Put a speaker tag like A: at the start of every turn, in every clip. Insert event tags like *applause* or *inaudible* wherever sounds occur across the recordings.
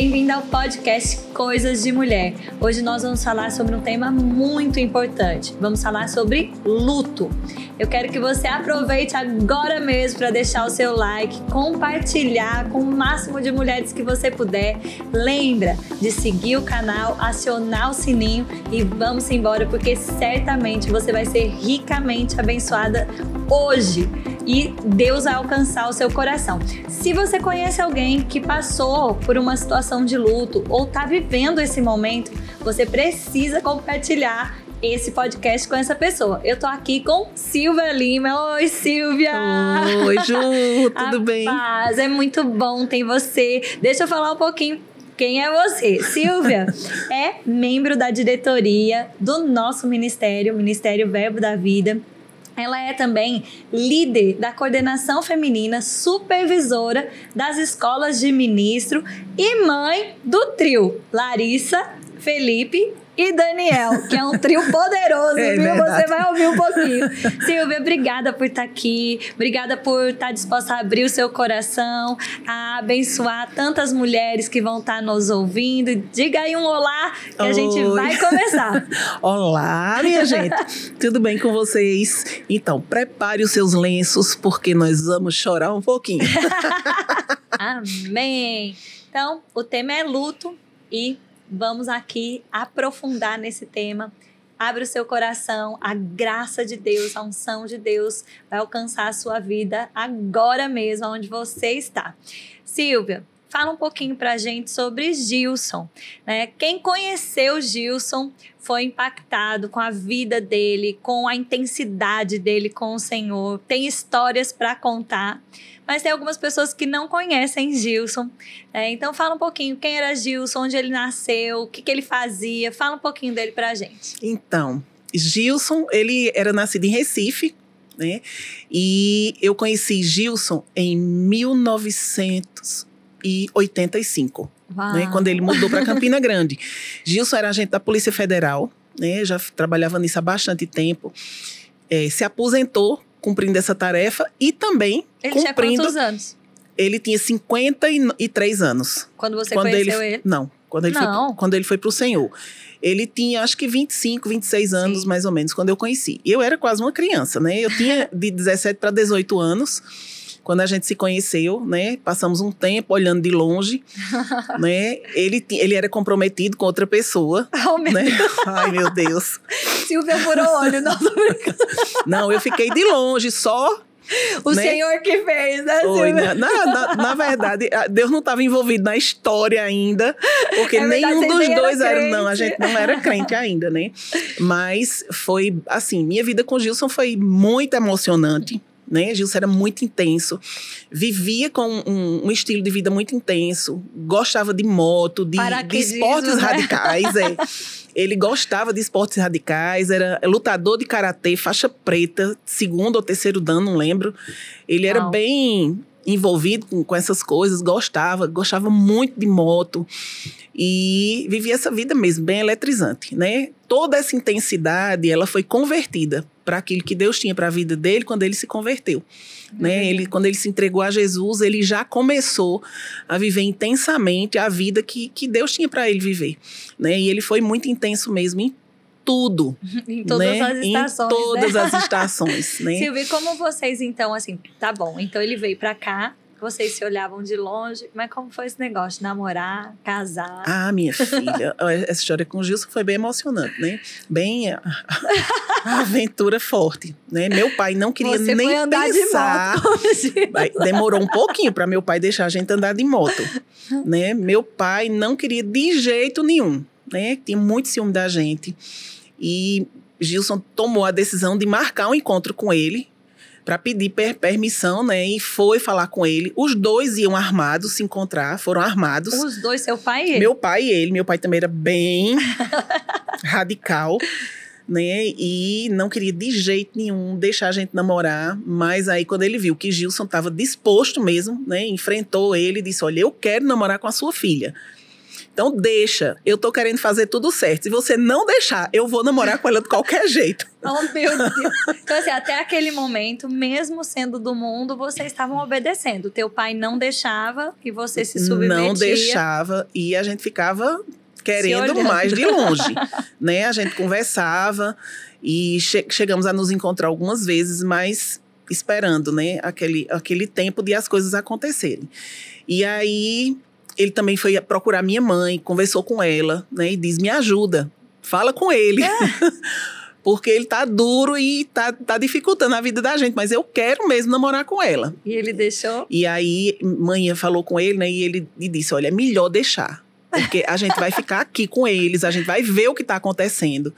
A: bem-vinda ao podcast Coisas de Mulher. Hoje nós vamos falar sobre um tema muito importante. Vamos falar sobre luto. Eu quero que você aproveite agora mesmo para deixar o seu like, compartilhar com o máximo de mulheres que você puder. Lembra de seguir o canal, acionar o sininho e vamos embora porque certamente você vai ser ricamente abençoada hoje e Deus vai alcançar o seu coração. Se você conhece alguém que passou por uma situação de luto ou está vivendo esse momento, você precisa compartilhar esse podcast com essa pessoa. Eu tô aqui com Silvia Lima. Oi, Silvia!
B: Oi, Ju, *laughs* tudo
A: A
B: bem?
A: Paz, é muito bom ter você. Deixa eu falar um pouquinho quem é você? Silvia *laughs* é membro da diretoria do nosso ministério, Ministério Verbo da Vida. Ela é também líder da coordenação feminina, supervisora das escolas de ministro e mãe do trio Larissa, Felipe e Daniel, que é um trio poderoso, *laughs*
B: É
A: viu?
B: verdade.
A: Você vai ouvir um pouquinho. Silvia, obrigada por estar aqui, obrigada por estar disposta a abrir o seu coração, a abençoar tantas mulheres que vão estar nos ouvindo. Diga aí um olá que a gente
B: Oi.
A: vai começar. *laughs*
B: Olá, minha gente. Tudo bem com vocês? Então, prepare os seus lenços, porque nós vamos chorar um pouquinho. *laughs*
A: Amém. Então, o tema é luto e vamos aqui aprofundar nesse tema. Abre o seu coração, a graça de Deus, a unção de Deus vai alcançar a sua vida agora mesmo, onde você está. Silvia, fala um pouquinho pra gente sobre Gilson. Né? Quem conheceu Gilson foi impactado com a vida dele, com a intensidade dele com o Senhor, tem histórias para contar. Mas tem algumas pessoas que não conhecem Gilson. né? então fala um pouquinho quem era Gilson, onde ele nasceu, o que, que ele fazia. Fala um pouquinho dele pra gente.
B: Então, Gilson, ele era nascido em Recife, né? E eu conheci Gilson em 1985.
A: Uau.
B: né, quando ele mudou para Campina Grande. Gilson era agente da Polícia Federal, né, já trabalhava nisso há bastante tempo. É, se aposentou cumprindo essa tarefa e também
A: Ele tinha
B: cumprindo.
A: quantos anos?
B: Ele tinha 53 anos.
A: Quando você
B: quando
A: conheceu
B: ele,
A: ele?
B: Não, quando ele,
A: Não.
B: Foi, quando ele foi para o Senhor. Ele tinha acho que 25, 26 anos,
A: Sim.
B: mais ou menos, quando eu conheci. Eu era quase uma criança, né? Eu tinha de 17 para 18 anos. Quando a gente se conheceu, né? Passamos um tempo olhando de longe, *laughs* né? Ele, ele era comprometido com outra pessoa, *laughs*
A: Oh, meu
B: né? Ai, meu Deus.
A: Silvia furou o olho. Não, tô brincando.
B: Não, eu fiquei de longe, só
A: o
B: Né?
A: Senhor que fez, né,
B: Foi,
A: Silvia?
B: né? na, na, na verdade, Deus não estava envolvido na história ainda, porque
A: É verdade,
B: nenhum dos dois era. Não, a gente não era crente ainda, né? Mas foi assim: minha vida com Gilson foi muito emocionante. Né? Gilson era muito intenso, vivia com um, um estilo de vida muito intenso, gostava de moto, de, de esportes
A: né?
B: radicais. É. *laughs* Ele gostava de esportes radicais, era lutador de karatê, faixa preta, segundo ou terceiro dan, não lembro. Ele era
A: Uau.
B: bem envolvido com, com essas coisas, gostava, gostava muito de moto e vivia essa vida mesmo, bem eletrizante, né? Toda essa intensidade, ela foi convertida para aquilo que Deus tinha para a vida dele quando ele se converteu, né? Ele, quando ele se entregou a Jesus, ele já começou a viver intensamente a vida que, que Deus tinha para ele viver, né? E ele foi muito intenso mesmo em tudo, *laughs*
A: Em todas
B: né?
A: as estações,
B: Em todas
A: né?
B: as estações, né? *laughs*
A: Silvia, e como vocês então, assim, tá bom, então ele veio pra cá, vocês se olhavam de longe, mas como foi esse negócio? Namorar, casar?
B: Ah, minha filha, *laughs* essa história com o Gilson foi bem emocionante, né? Bem a, *laughs* a aventura forte, né? Meu pai não queria
A: Você
B: nem
A: foi andar
B: pensar.
A: de moto hoje. *laughs*
B: Demorou um pouquinho para meu pai deixar a gente andar de moto, né? Meu pai não queria de jeito nenhum, né? Tinha muito ciúme da gente. E Gilson tomou a decisão de marcar um encontro com ele para pedir per- permissão, né? E foi falar com ele. Os dois iam armados se encontrar, foram armados.
A: Os dois, seu pai e ele.
B: Meu pai e ele, meu pai também era bem *laughs* radical, né? E não queria de jeito nenhum deixar a gente namorar. Mas aí, quando ele viu que Gilson estava disposto mesmo, né? Enfrentou ele e disse: Olha, eu quero namorar com a sua filha. Então, deixa. Eu tô querendo fazer tudo certo. Se você não deixar, eu vou namorar com ela de qualquer jeito. *laughs*
A: Oh, meu Deus. Então, assim, até aquele momento, mesmo sendo do mundo, vocês estavam obedecendo. Teu pai não deixava e você se submetia.
B: Não deixava e a gente ficava querendo mais de longe, *laughs* né? A gente conversava e che chegamos a nos encontrar algumas vezes, mas esperando, né? Aquele, aquele tempo de as coisas acontecerem. E aí ele também foi procurar minha mãe, conversou com ela, né? E diz: me ajuda, fala com ele. É. *laughs* Porque ele tá duro e tá, tá dificultando a vida da gente, mas eu quero mesmo namorar com ela.
A: E ele deixou?
B: E aí, mãe falou com ele, né? E ele e disse: Olha, é melhor deixar. Porque a gente vai ficar aqui com eles, a gente vai ver o que tá acontecendo.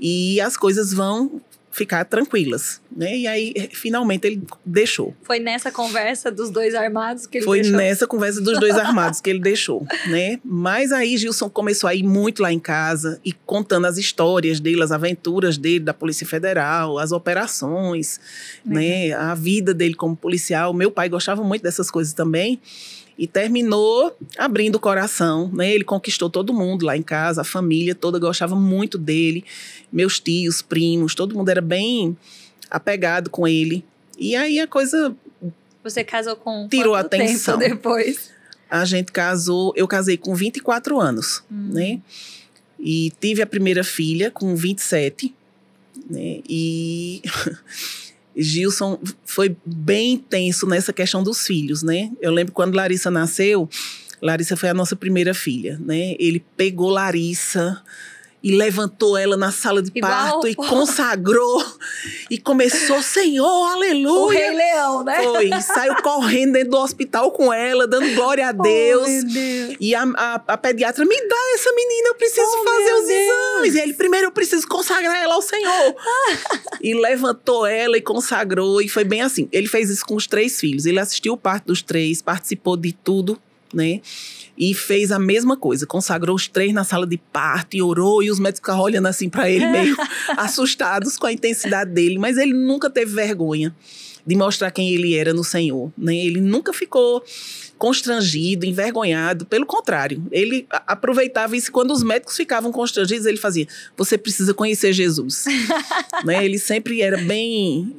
B: E as coisas vão ficar tranquilas, né? E aí, finalmente, ele deixou.
A: Foi nessa conversa dos dois armados que ele
B: Foi
A: deixou?
B: Nessa conversa dos dois armados que ele deixou, né? Mas aí Gilson começou a ir muito lá em casa e contando as histórias dele, as aventuras dele da Polícia Federal, as operações, uhum. né? A vida dele como policial. Meu pai gostava muito dessas coisas também e terminou abrindo o coração, né? Ele conquistou todo mundo lá em casa, a família toda gostava muito dele, meus tios, primos, todo mundo era bem apegado com ele. E aí a coisa
A: Você casou com
B: tirou a atenção
A: depois?
B: A gente casou, eu casei com 24 anos, hum. né? E tive a primeira filha com 27, né? E *laughs* Gilson foi bem intenso nessa questão dos filhos, né? Eu lembro quando Larissa nasceu, Larissa foi a nossa primeira filha, né? Ele pegou Larissa e levantou ela na sala de Igual, parto e consagrou e começou, Senhor, aleluia. O
A: Rei Leão, né?
B: Foi, saiu correndo dentro do hospital com ela, dando glória a Deus.
A: Oh, Deus.
B: E a, a, a, pediatra, me dá essa menina, eu preciso oh, fazer os Deus. exames. Consagrar ela ao Senhor. *laughs* e levantou ela e consagrou, e foi bem assim. Ele fez isso com os três filhos. Ele assistiu o parto dos três, participou de tudo, né? e fez a mesma coisa, consagrou os três na sala de parto e orou, e os médicos ficavam olhando assim para ele, meio assustados com a intensidade dele, mas ele nunca teve vergonha de mostrar quem ele era no Senhor, né? Ele nunca ficou constrangido, envergonhado, pelo contrário, ele aproveitava isso quando os médicos ficavam constrangidos, ele fazia: "Você precisa conhecer Jesus". *laughs* né? Ele sempre era bem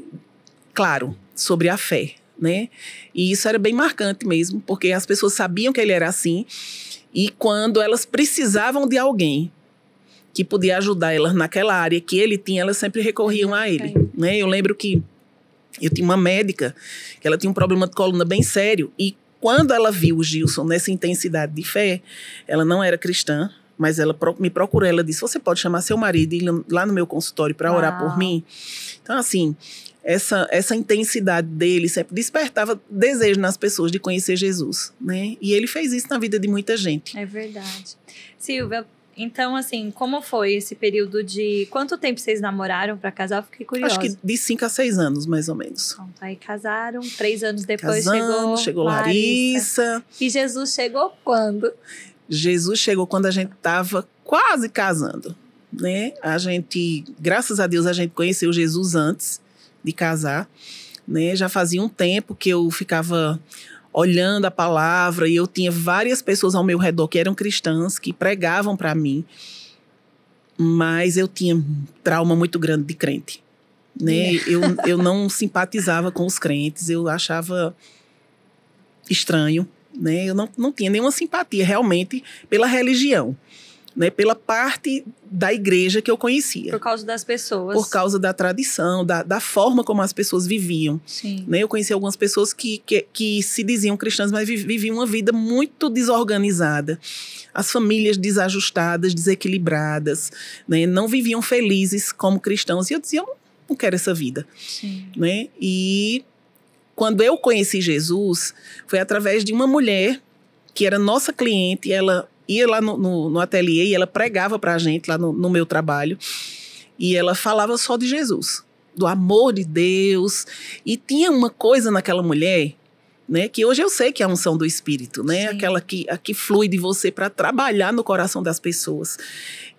B: claro sobre a fé, né? E isso era bem marcante mesmo, porque as pessoas sabiam que ele era assim, e quando elas precisavam de alguém que podia ajudar elas naquela área que ele tinha, elas sempre recorriam a ele, né? Eu lembro que eu tinha uma médica que ela tinha um problema de coluna bem sério e quando ela viu o Gilson nessa intensidade de fé, ela não era cristã, mas ela me procurou, ela disse: "Você pode chamar seu marido e ir lá no meu consultório para orar por mim?" Então assim, essa, essa intensidade dele sempre despertava desejo nas pessoas de conhecer Jesus, né? E ele fez isso na vida de muita gente.
A: É verdade. Silvia, então, assim, como foi esse período de. Quanto tempo vocês namoraram para casar? Eu fiquei curiosa.
B: Acho que de 5 a 6 anos, mais ou menos.
A: Pronto, aí casaram, três anos depois
B: Casamos,
A: chegou.
B: Chegou Larissa. Larissa.
A: E Jesus chegou quando?
B: Jesus chegou quando a gente estava quase casando, né? A gente, graças a Deus, a gente conheceu Jesus antes de casar, né? Já fazia um tempo que eu ficava olhando a palavra e eu tinha várias pessoas ao meu redor que eram cristãs que pregavam para mim, mas eu tinha trauma muito grande de crente, né? É. Eu, eu não *laughs* simpatizava com os crentes, eu achava estranho, né? Eu não, não tinha nenhuma simpatia realmente pela religião né, pela parte da igreja que eu conhecia.
A: Por causa das pessoas.
B: Por causa da tradição, da, da forma como as pessoas viviam.
A: Sim.
B: Né, eu conheci algumas pessoas que, que, que se diziam cristãs, mas viviam uma vida muito desorganizada. As famílias desajustadas, desequilibradas, né, não viviam felizes como cristãos. E eu dizia, eu não quero essa vida.
A: Sim.
B: Né? E quando eu conheci Jesus, foi através de uma mulher que era nossa cliente, ela ia lá no, no, no ateliê e ela pregava pra gente lá no, no meu trabalho. E ela falava só de Jesus, do amor de Deus. E tinha uma coisa naquela mulher né? Que hoje eu sei que é a unção do Espírito, né? Sim. Aquela que, a que flui de você para trabalhar no coração das pessoas.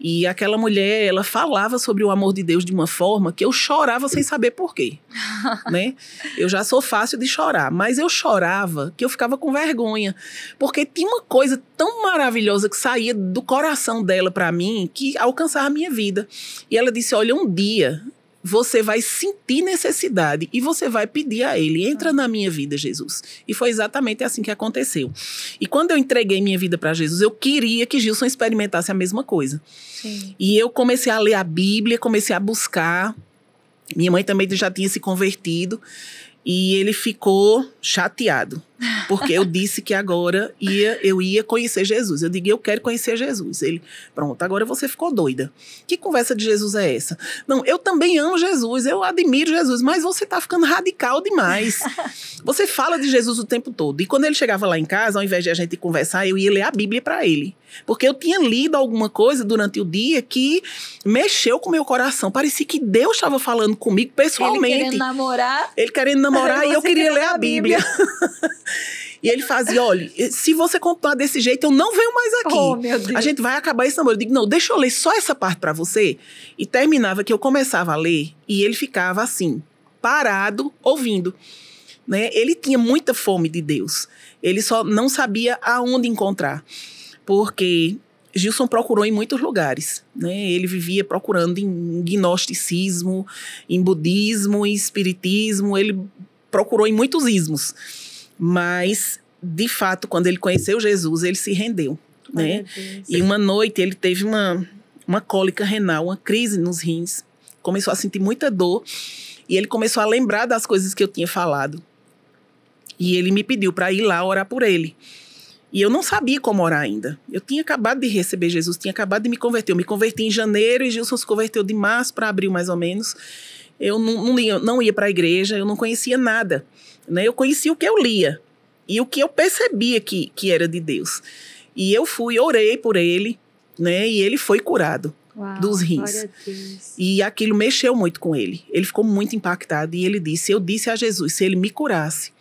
B: E aquela mulher, ela falava sobre o amor de Deus de uma forma que eu chorava sem saber por quê, *laughs* né? Eu já sou fácil de chorar, mas eu chorava que eu ficava com vergonha, porque tinha uma coisa tão maravilhosa que saía do coração dela para mim que alcançava a minha vida. E ela disse: "Olha, um dia você vai sentir necessidade e você vai pedir a Ele: entra na minha vida, Jesus. E foi exatamente assim que aconteceu. E quando eu entreguei minha vida para Jesus, eu queria que Gilson experimentasse a mesma coisa. Sim. E eu comecei a ler a Bíblia, comecei a buscar. Minha mãe também já tinha se convertido. E ele ficou chateado, porque eu disse que agora ia, eu ia conhecer Jesus. Eu digo, eu quero conhecer Jesus. Ele, pronto, agora você ficou doida. Que conversa de Jesus é essa? Não, eu também amo Jesus, eu admiro Jesus, mas você tá ficando radical demais. *laughs* Você fala de Jesus o tempo todo. E quando ele chegava lá em casa, ao invés de a gente conversar, eu ia ler a Bíblia para ele. Porque eu tinha lido alguma coisa durante o dia que mexeu com o meu coração. Parecia que Deus estava falando comigo pessoalmente. Ele
A: querendo namorar.
B: Ele querendo namorar *laughs* e eu queria ler a Bíblia. *laughs* E ele fazia: olha, se você continuar desse jeito, eu não venho mais aqui.
A: Oh, meu Deus.
B: A gente vai acabar esse namoro. Eu digo: não, deixa eu ler só essa parte para você. E terminava que eu começava a ler e ele ficava assim, parado, ouvindo. Né? Ele tinha muita fome de Deus. Ele só não sabia aonde encontrar porque Gilson procurou em muitos lugares, né? Ele vivia procurando em gnosticismo, em budismo, em espiritismo, ele procurou em muitos ismos. Mas, de fato, quando ele conheceu Jesus, ele se rendeu, né? E uma noite ele teve uma, uma cólica renal, uma crise nos rins, começou a sentir muita dor e ele começou a lembrar das coisas que eu tinha falado. E ele me pediu para ir lá orar por ele. E eu não sabia como orar ainda. Eu tinha acabado de receber Jesus, tinha acabado de me converter. Eu me converti em janeiro e Gilson se converteu de março para abril, mais ou menos. Eu não, não ia, não ia para a igreja, eu não conhecia nada. Né? Eu conhecia o que eu lia e o que eu percebia que, que era de Deus. E eu fui, orei por ele, né? E ele foi curado. Uau, dos rins. E aquilo mexeu muito com ele. Ele ficou muito impactado e ele disse: Eu disse a Jesus, se ele me curasse,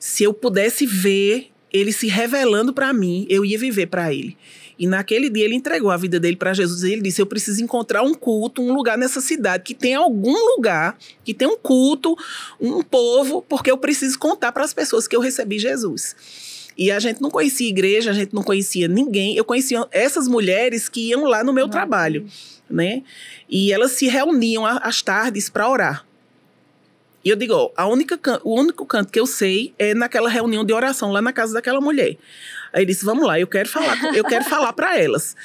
B: se eu pudesse ver ele se revelando para mim, eu ia viver para ele. E naquele dia ele entregou a vida dele para Jesus e ele disse: Eu preciso encontrar um culto, um lugar nessa cidade que tem algum lugar, que tem um culto, um povo, porque eu preciso contar para as pessoas que eu recebi Jesus. E a gente não conhecia igreja, a gente não conhecia ninguém. Eu conhecia essas mulheres que iam lá no meu trabalho, né? E elas se reuniam às tardes para orar. E eu digo, ó, a única o único canto que eu sei é naquela reunião de oração lá na casa daquela mulher. Aí disse: "Vamos lá, eu quero falar, eu quero falar para elas".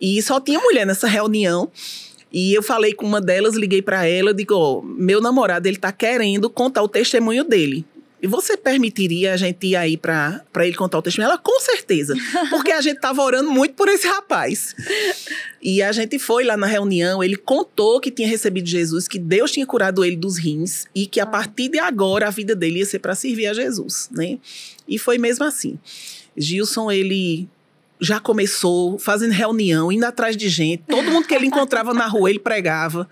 B: E só tinha mulher nessa reunião. E eu falei com uma delas, liguei para ela, digo: ó, "Meu namorado, ele tá querendo contar o testemunho dele". E você permitiria a gente ir aí para ele contar o testemunho? Ela, com certeza. Porque a gente estava orando muito por esse rapaz. E a gente foi lá na reunião, ele contou que tinha recebido Jesus, que Deus tinha curado ele dos rins e que a partir de agora a vida dele ia ser para servir a Jesus, né? E foi mesmo assim. Gilson, ele já começou fazendo reunião, indo atrás de gente. Todo mundo que ele encontrava na rua, ele pregava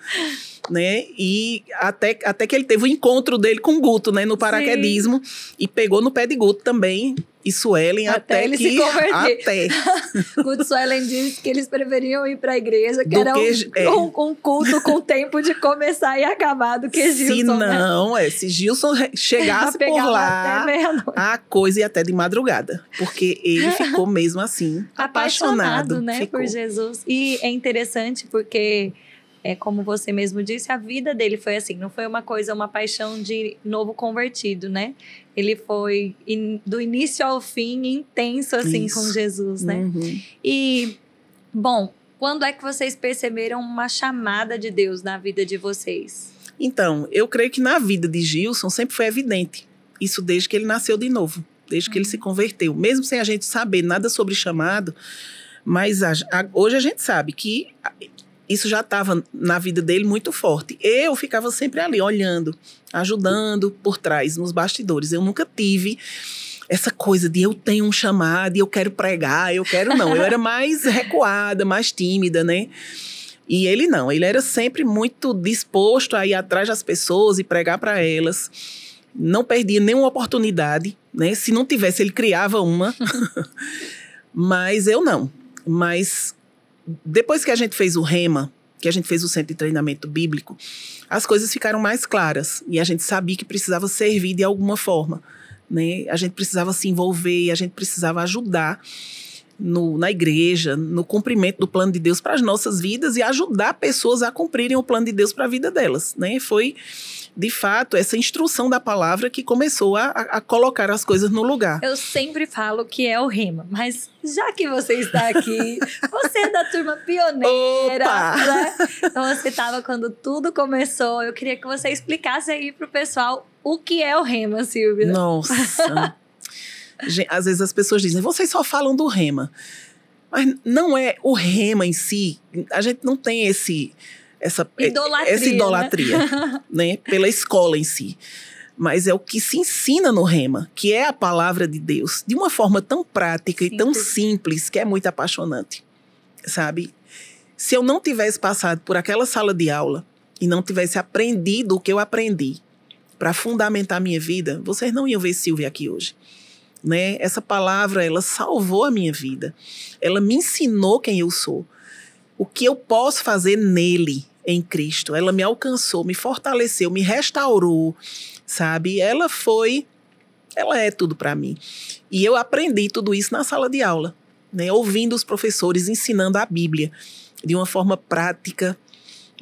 B: né? E até, até que ele teve o um encontro dele com o Guto, né? No paraquedismo. Sim. E pegou no pé de Guto também. E Suelen até,
A: até ele
B: que,
A: se converter.
B: Até. *laughs*
A: Guto Suelen disse que eles preferiam ir para a igreja, que do era que, um, é. um, um, culto com tempo de começar e acabar do que Gilson.
B: Se né? não, né? é, se Gilson chegasse por lá, a coisa ia até de madrugada. Porque ele *laughs* ficou mesmo assim, apaixonado. apaixonado
A: né,
B: ficou.
A: por Jesus. E é interessante porque é como você mesmo disse, a vida dele foi assim, não foi uma coisa, uma paixão de novo convertido, né? Ele foi in, do início ao fim intenso assim Isso. com Jesus, né? Uhum. E bom, quando é que vocês perceberam uma chamada de Deus na vida de vocês?
B: Então, eu creio que na vida de Gilson sempre foi evidente. Isso desde que ele nasceu de novo, desde uhum. que ele se uhum. converteu. Mesmo sem a gente saber nada sobre chamado, mas a, a, hoje a gente sabe que isso já estava na vida dele muito forte. Eu ficava sempre ali, olhando, ajudando por trás, nos bastidores. Eu nunca tive essa coisa de eu tenho um chamado e eu quero pregar, eu quero não. Eu era mais *laughs* recuada, mais tímida, né? E ele não, ele era sempre muito disposto a ir atrás das pessoas e pregar para elas. não perdia nenhuma oportunidade, né? Se não tivesse, ele criava uma. *laughs* Mas eu não. Mas depois que a gente fez o REMA, que a gente fez o centro de treinamento bíblico, as coisas ficaram mais claras e a gente sabia que precisava servir de alguma forma, né? A gente precisava se envolver, a gente precisava ajudar no, na igreja, no cumprimento do plano de Deus para as nossas vidas e ajudar pessoas a cumprirem o plano de Deus para a vida delas, né? Foi de fato, essa instrução da palavra que começou a, a, colocar as coisas no lugar.
A: Eu sempre falo que é o rema, mas já que você está aqui, *laughs* você é da turma pioneira, né? Então você estava quando tudo começou. Eu queria que você explicasse aí para o pessoal o que é o rema, Silvia.
B: Nossa. *laughs* Às vezes as pessoas dizem, vocês só falam do rema. Mas não é o rema em si. A gente não tem esse essa
A: idolatria,
B: essa idolatria né? *laughs* né? Pela escola em si. Mas é o que se ensina no Rema, que é a palavra de Deus, de uma forma tão prática simples. e tão simples que é muito apaixonante. Sabe? Se eu não tivesse passado por aquela sala de aula e não tivesse aprendido o que eu aprendi para fundamentar a minha vida, vocês não iam ver Silvia aqui hoje. Né? Essa palavra, ela salvou a minha vida. Ela me ensinou quem eu sou o que eu posso fazer nele, em Cristo. Ela me alcançou, me fortaleceu, me restaurou, sabe? Ela foi, ela é tudo para mim. E eu aprendi tudo isso na sala de aula, né? Ouvindo os professores ensinando a Bíblia de uma forma prática,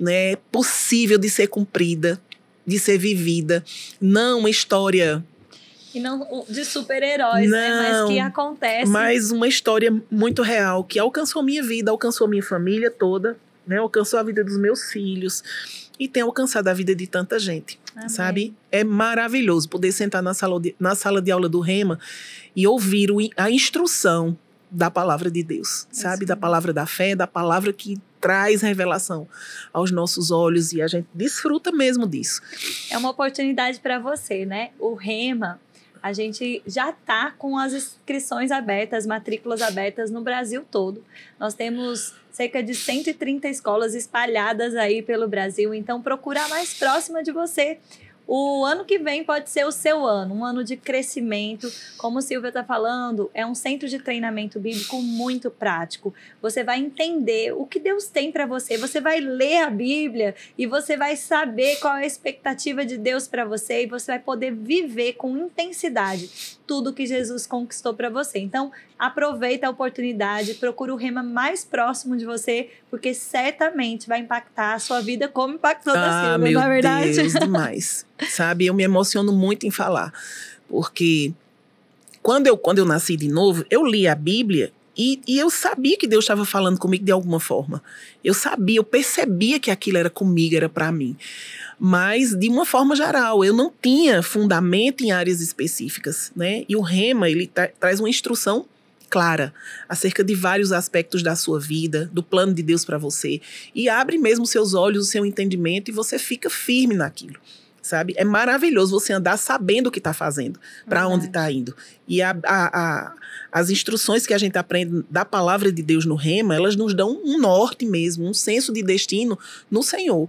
B: né? Possível de ser cumprida, de ser vivida, não uma história
A: e não de super-heróis, né? Mas que acontece.
B: Mas uma história muito real que alcançou minha vida, alcançou minha família toda, né? Alcançou a vida dos meus filhos e tem alcançado a vida de tanta gente, Amém. sabe? É maravilhoso poder sentar na sala, de, na sala de aula do Rema e ouvir o, a instrução da palavra de Deus, é sabe? Da palavra da fé, da palavra que traz revelação aos nossos olhos e a gente desfruta mesmo disso.
A: É uma oportunidade para você, né? O Rema a gente já está com as inscrições abertas, matrículas abertas no Brasil todo. Nós temos cerca de 130 escolas espalhadas aí pelo Brasil, então procura a mais próxima de você o ano que vem pode ser o seu ano, um ano de crescimento. Como o Silvia está falando, é um centro de treinamento bíblico muito prático. Você vai entender o que Deus tem para você. Você vai ler a Bíblia e você vai saber qual é a expectativa de Deus para você e você vai poder viver com intensidade tudo que Jesus conquistou para você. Então, aproveita a oportunidade, procura o rema mais próximo de você, porque certamente vai impactar a sua vida como impactou ah, da Silvia,
B: não
A: é verdade?
B: Deus, *laughs* demais. Sabe, eu me emociono muito em falar, porque quando eu, quando eu nasci de novo, eu li a Bíblia e, e, eu sabia que Deus estava falando comigo de alguma forma. Eu sabia, eu percebia que aquilo era comigo, era para mim. Mas de uma forma geral, eu não tinha fundamento em áreas específicas, né? E o Rema, ele tra traz uma instrução clara acerca de vários aspectos da sua vida, do plano de Deus para você, e abre mesmo seus olhos, o seu entendimento e você fica firme naquilo sabe? É maravilhoso você andar sabendo o que está fazendo, para onde está indo. E a, a, a, as instruções que a gente aprende da palavra de Deus no rema, elas nos dão um norte mesmo, um senso de destino no Senhor.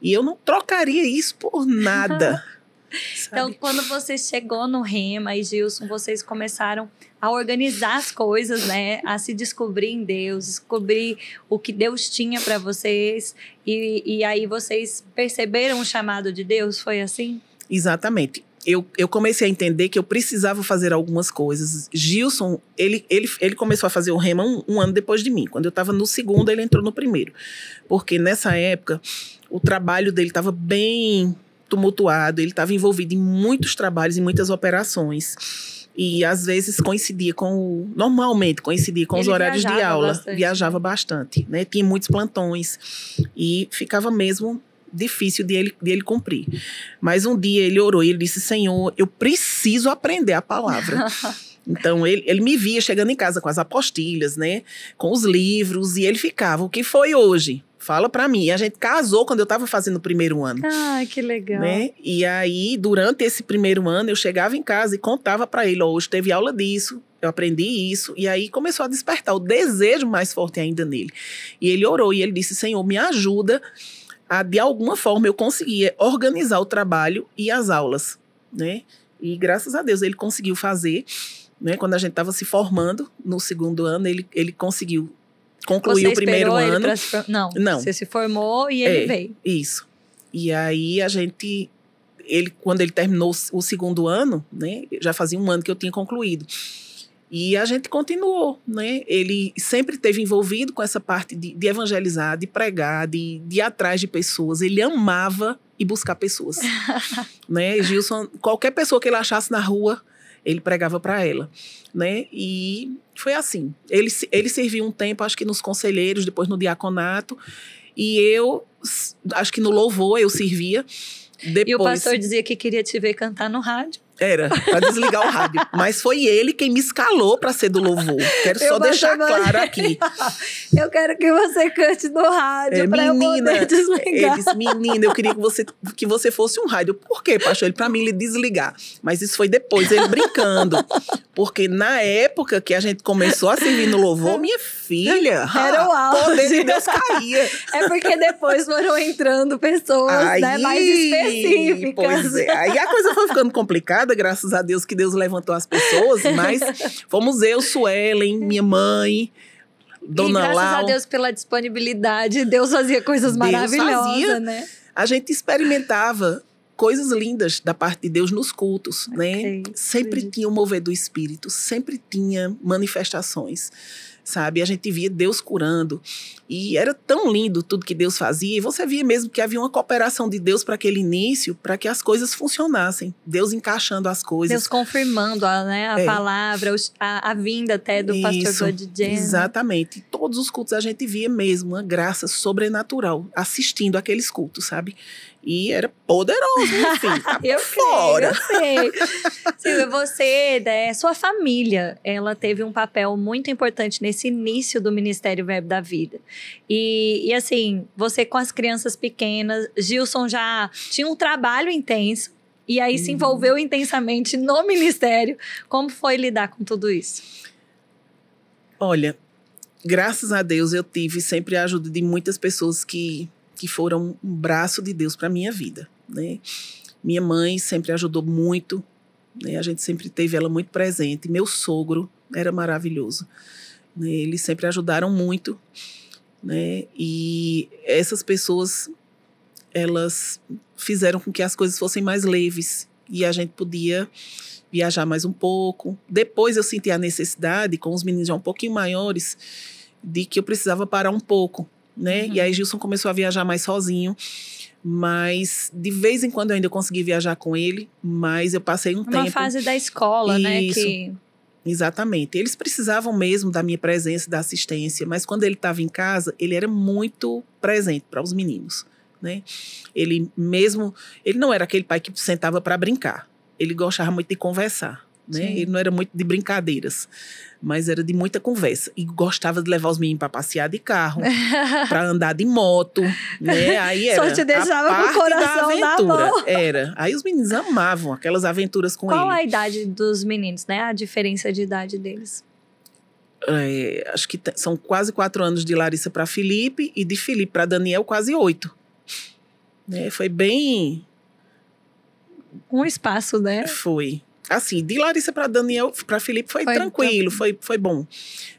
B: E eu não trocaria isso por nada. *laughs*
A: então, quando você chegou no Rema e Gilson, vocês começaram a organizar as coisas, né? A se descobrir em Deus, descobrir o que Deus tinha para vocês. E, e aí vocês perceberam o chamado de Deus? Foi assim?
B: Exatamente. Eu, eu comecei a entender que eu precisava fazer algumas coisas. Gilson, ele, ele, ele começou a fazer o Rema um, um ano depois de mim. Quando eu estava no segundo, ele entrou no primeiro. Porque nessa época, o trabalho dele estava bem tumultuado, ele estava envolvido em muitos trabalhos e muitas operações. E às vezes coincidia com o, normalmente coincidia com ele os horários de aula, bastante. viajava bastante, né? Tinha muitos plantões e ficava mesmo difícil de ele, de ele cumprir. Mas um dia ele orou e ele disse: Senhor, eu preciso aprender a palavra. *laughs* Então ele, ele me via chegando em casa com as apostilhas, né? Com os livros, e ele ficava: O que foi hoje? Fala para mim. A gente casou quando eu tava fazendo o primeiro ano.
A: Ah, que legal.
B: Né? E aí, durante esse primeiro ano, eu chegava em casa e contava para ele: oh, hoje teve aula disso, eu aprendi isso. E aí começou a despertar o desejo mais forte ainda nele. E ele orou e ele disse: Senhor, me ajuda a, de alguma forma, eu conseguir organizar o trabalho e as aulas né? E graças a Deus ele conseguiu fazer, né? Quando a gente estava se formando no segundo ano, ele, ele conseguiu concluir
A: Você
B: o primeiro ano.
A: pra Não,
B: Não.
A: você se formou e ele
B: É.
A: veio.
B: Isso. E aí a gente, ele, quando ele terminou o segundo ano, né? Já fazia um ano que eu tinha concluído. E a gente continuou, né? Ele sempre esteve envolvido com essa parte de, de evangelizar, de pregar, de, de ir atrás de pessoas. Ele amava ir buscar pessoas, *laughs* né? Gilson, qualquer pessoa que ele achasse na rua, ele pregava para ela, né? E foi assim. Ele, ele serviu um tempo, acho que nos conselheiros, depois no diaconato, e eu, acho que no louvor eu servia. Depois,
A: E o pastor dizia que queria te ver cantar no rádio.
B: Era, para desligar o rádio. *laughs* Mas foi ele quem me escalou para ser do louvor. Quero
A: Eu
B: só deixar claro aqui. *laughs*
A: Eu quero que você cante no rádio
B: É,
A: pra eu
B: menina,
A: poder desligar.
B: Ele disse, menina, eu queria que você, que você fosse um rádio. Por quê, pastor? Ele, pra mim, ele desligar. Mas isso foi depois, ele brincando. Porque na época que a gente começou a servir no louvor, *laughs* minha filha, *laughs*
A: Era o *laughs* auge.
B: poder de Deus caía.
A: É porque depois foram entrando pessoas né, mais específicas.
B: Pois é. Aí a coisa foi ficando complicada, graças a Deus que Deus levantou as pessoas, mas fomos eu, Suelen, minha mãe, Dona
A: e graças
B: Lau.
A: a Deus pela disponibilidade, Deus fazia coisas maravilhosas,
B: fazia.
A: né?
B: a gente experimentava coisas lindas da parte de Deus nos cultos, né?
A: Ok,
B: Sempre
A: acredito.
B: tinha o mover do Espírito, sempre tinha manifestações, sabe? A gente via Deus curando e era tão lindo tudo que Deus fazia e você via mesmo que havia uma cooperação de Deus para aquele início, para que as coisas funcionassem, Deus encaixando as coisas.
A: Deus confirmando a, né, a
B: É.
A: palavra, a, a vinda até do pastor
B: Isso,
A: Bud Jenner.
B: Exatamente. Em todos os cultos a gente via mesmo uma graça sobrenatural assistindo aqueles cultos, sabe? E era poderoso. *laughs* Tá
A: Eu
B: fora.
A: Creio, eu sei. Você, né, sua família, ela teve um papel muito importante nesse início do Ministério Verbo da Vida. E, e assim, você com as crianças pequenas, Gilson já tinha um trabalho intenso. E aí se
B: Uhum.
A: envolveu intensamente no ministério. Como foi lidar com tudo isso?
B: Olha, graças a Deus eu tive sempre a ajuda de muitas pessoas que, que foram um braço de Deus para minha vida, né? Minha mãe sempre ajudou muito, né? A gente sempre teve ela muito presente. Meu sogro era maravilhoso, né? Eles sempre ajudaram muito, né? E essas pessoas elas fizeram com que as coisas fossem mais leves e a gente podia viajar mais um pouco. Depois eu senti a necessidade, com os meninos já um pouquinho maiores, de que eu precisava parar um pouco, né?
A: Uhum.
B: E aí Gilson começou a viajar mais sozinho. Mas de vez em quando eu ainda consegui viajar com ele, mas eu passei um
A: Uma
B: tempo.
A: fase da escola, né? Que
B: Exatamente. Eles precisavam mesmo da minha presença, da assistência, mas quando ele estava em casa, ele era muito presente para os meninos, né? Ele mesmo, ele não era aquele pai que sentava para brincar. Ele gostava muito de conversar, né? Ele não era muito de brincadeiras, mas era de muita conversa e gostava de levar os meninos para passear de carro, *laughs* para andar de moto, né? Aí
A: Só
B: era
A: te deixava
B: a
A: com o
B: parte
A: coração
B: da
A: na
B: aventura.
A: mão.
B: Era. Aí os meninos amavam aquelas aventuras com
A: Qual
B: ele.
A: a idade dos meninos, né? A diferença de idade deles.
B: É, acho que são quase quatro anos de Larissa para Felipe e de Felipe para Daniel quase oito. Né, foi bem.
A: Um espaço, né?
B: Foi. Assim, de Larissa para Daniel, para Felipe foi,
A: Foi
B: tranquilo, foi, foi bom.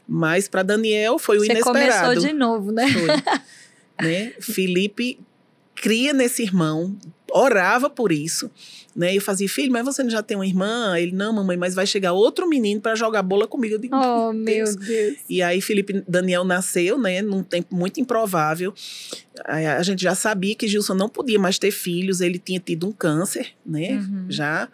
B: Mas para Daniel foi o
A: Você
B: inesperado.
A: começou de novo, né?
B: Foi. *laughs* né? Felipe cria nesse irmão, orava por isso. Né? Eu fazia, filho, mas você não já tem uma irmã? Ele, não, mamãe, mas vai chegar outro menino para jogar bola comigo. Eu digo,
A: Oh,
B: "Meu
A: meu
B: Deus." E aí Felipe Daniel nasceu, né, num tempo muito improvável. A gente já sabia que Gilson não podia mais ter filhos, ele tinha tido um câncer, né,
A: Uhum.
B: já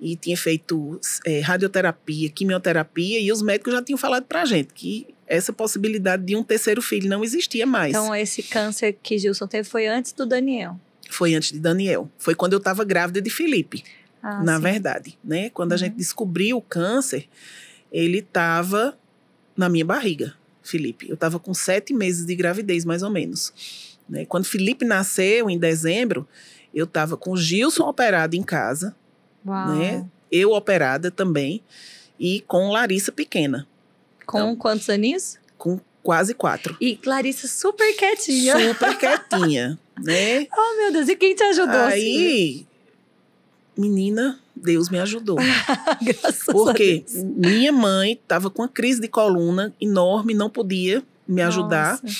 B: e tinha feito é, radioterapia, quimioterapia e os médicos já tinham falado pra gente que essa possibilidade de um terceiro filho não existia mais.
A: Então, esse câncer que Gilson teve foi antes do Daniel.
B: Foi antes de Daniel. Foi quando eu estava grávida de Felipe.
A: Ah,
B: na
A: sim.
B: verdade, né? Quando a
A: Uhum.
B: gente descobriu o câncer, ele estava na minha barriga, Felipe. Eu estava com sete meses de gravidez, mais ou menos. Né? Quando Felipe nasceu, em dezembro, eu estava com Gilson operado em casa,
A: Uau.
B: né? eu operada também, e com Larissa pequena,
A: Com
B: Então-
A: quantos aninhos?
B: com quase quatro.
A: E Clarissa super quietinha.
B: Super *laughs* quietinha, né?
A: Oh, meu Deus. E quem te ajudou? assim?
B: Aí, menina, Deus me ajudou. *laughs*
A: Graças
B: Porque
A: a Deus.
B: minha mãe estava com uma crise de coluna enorme, não podia me ajudar.
A: Nossa.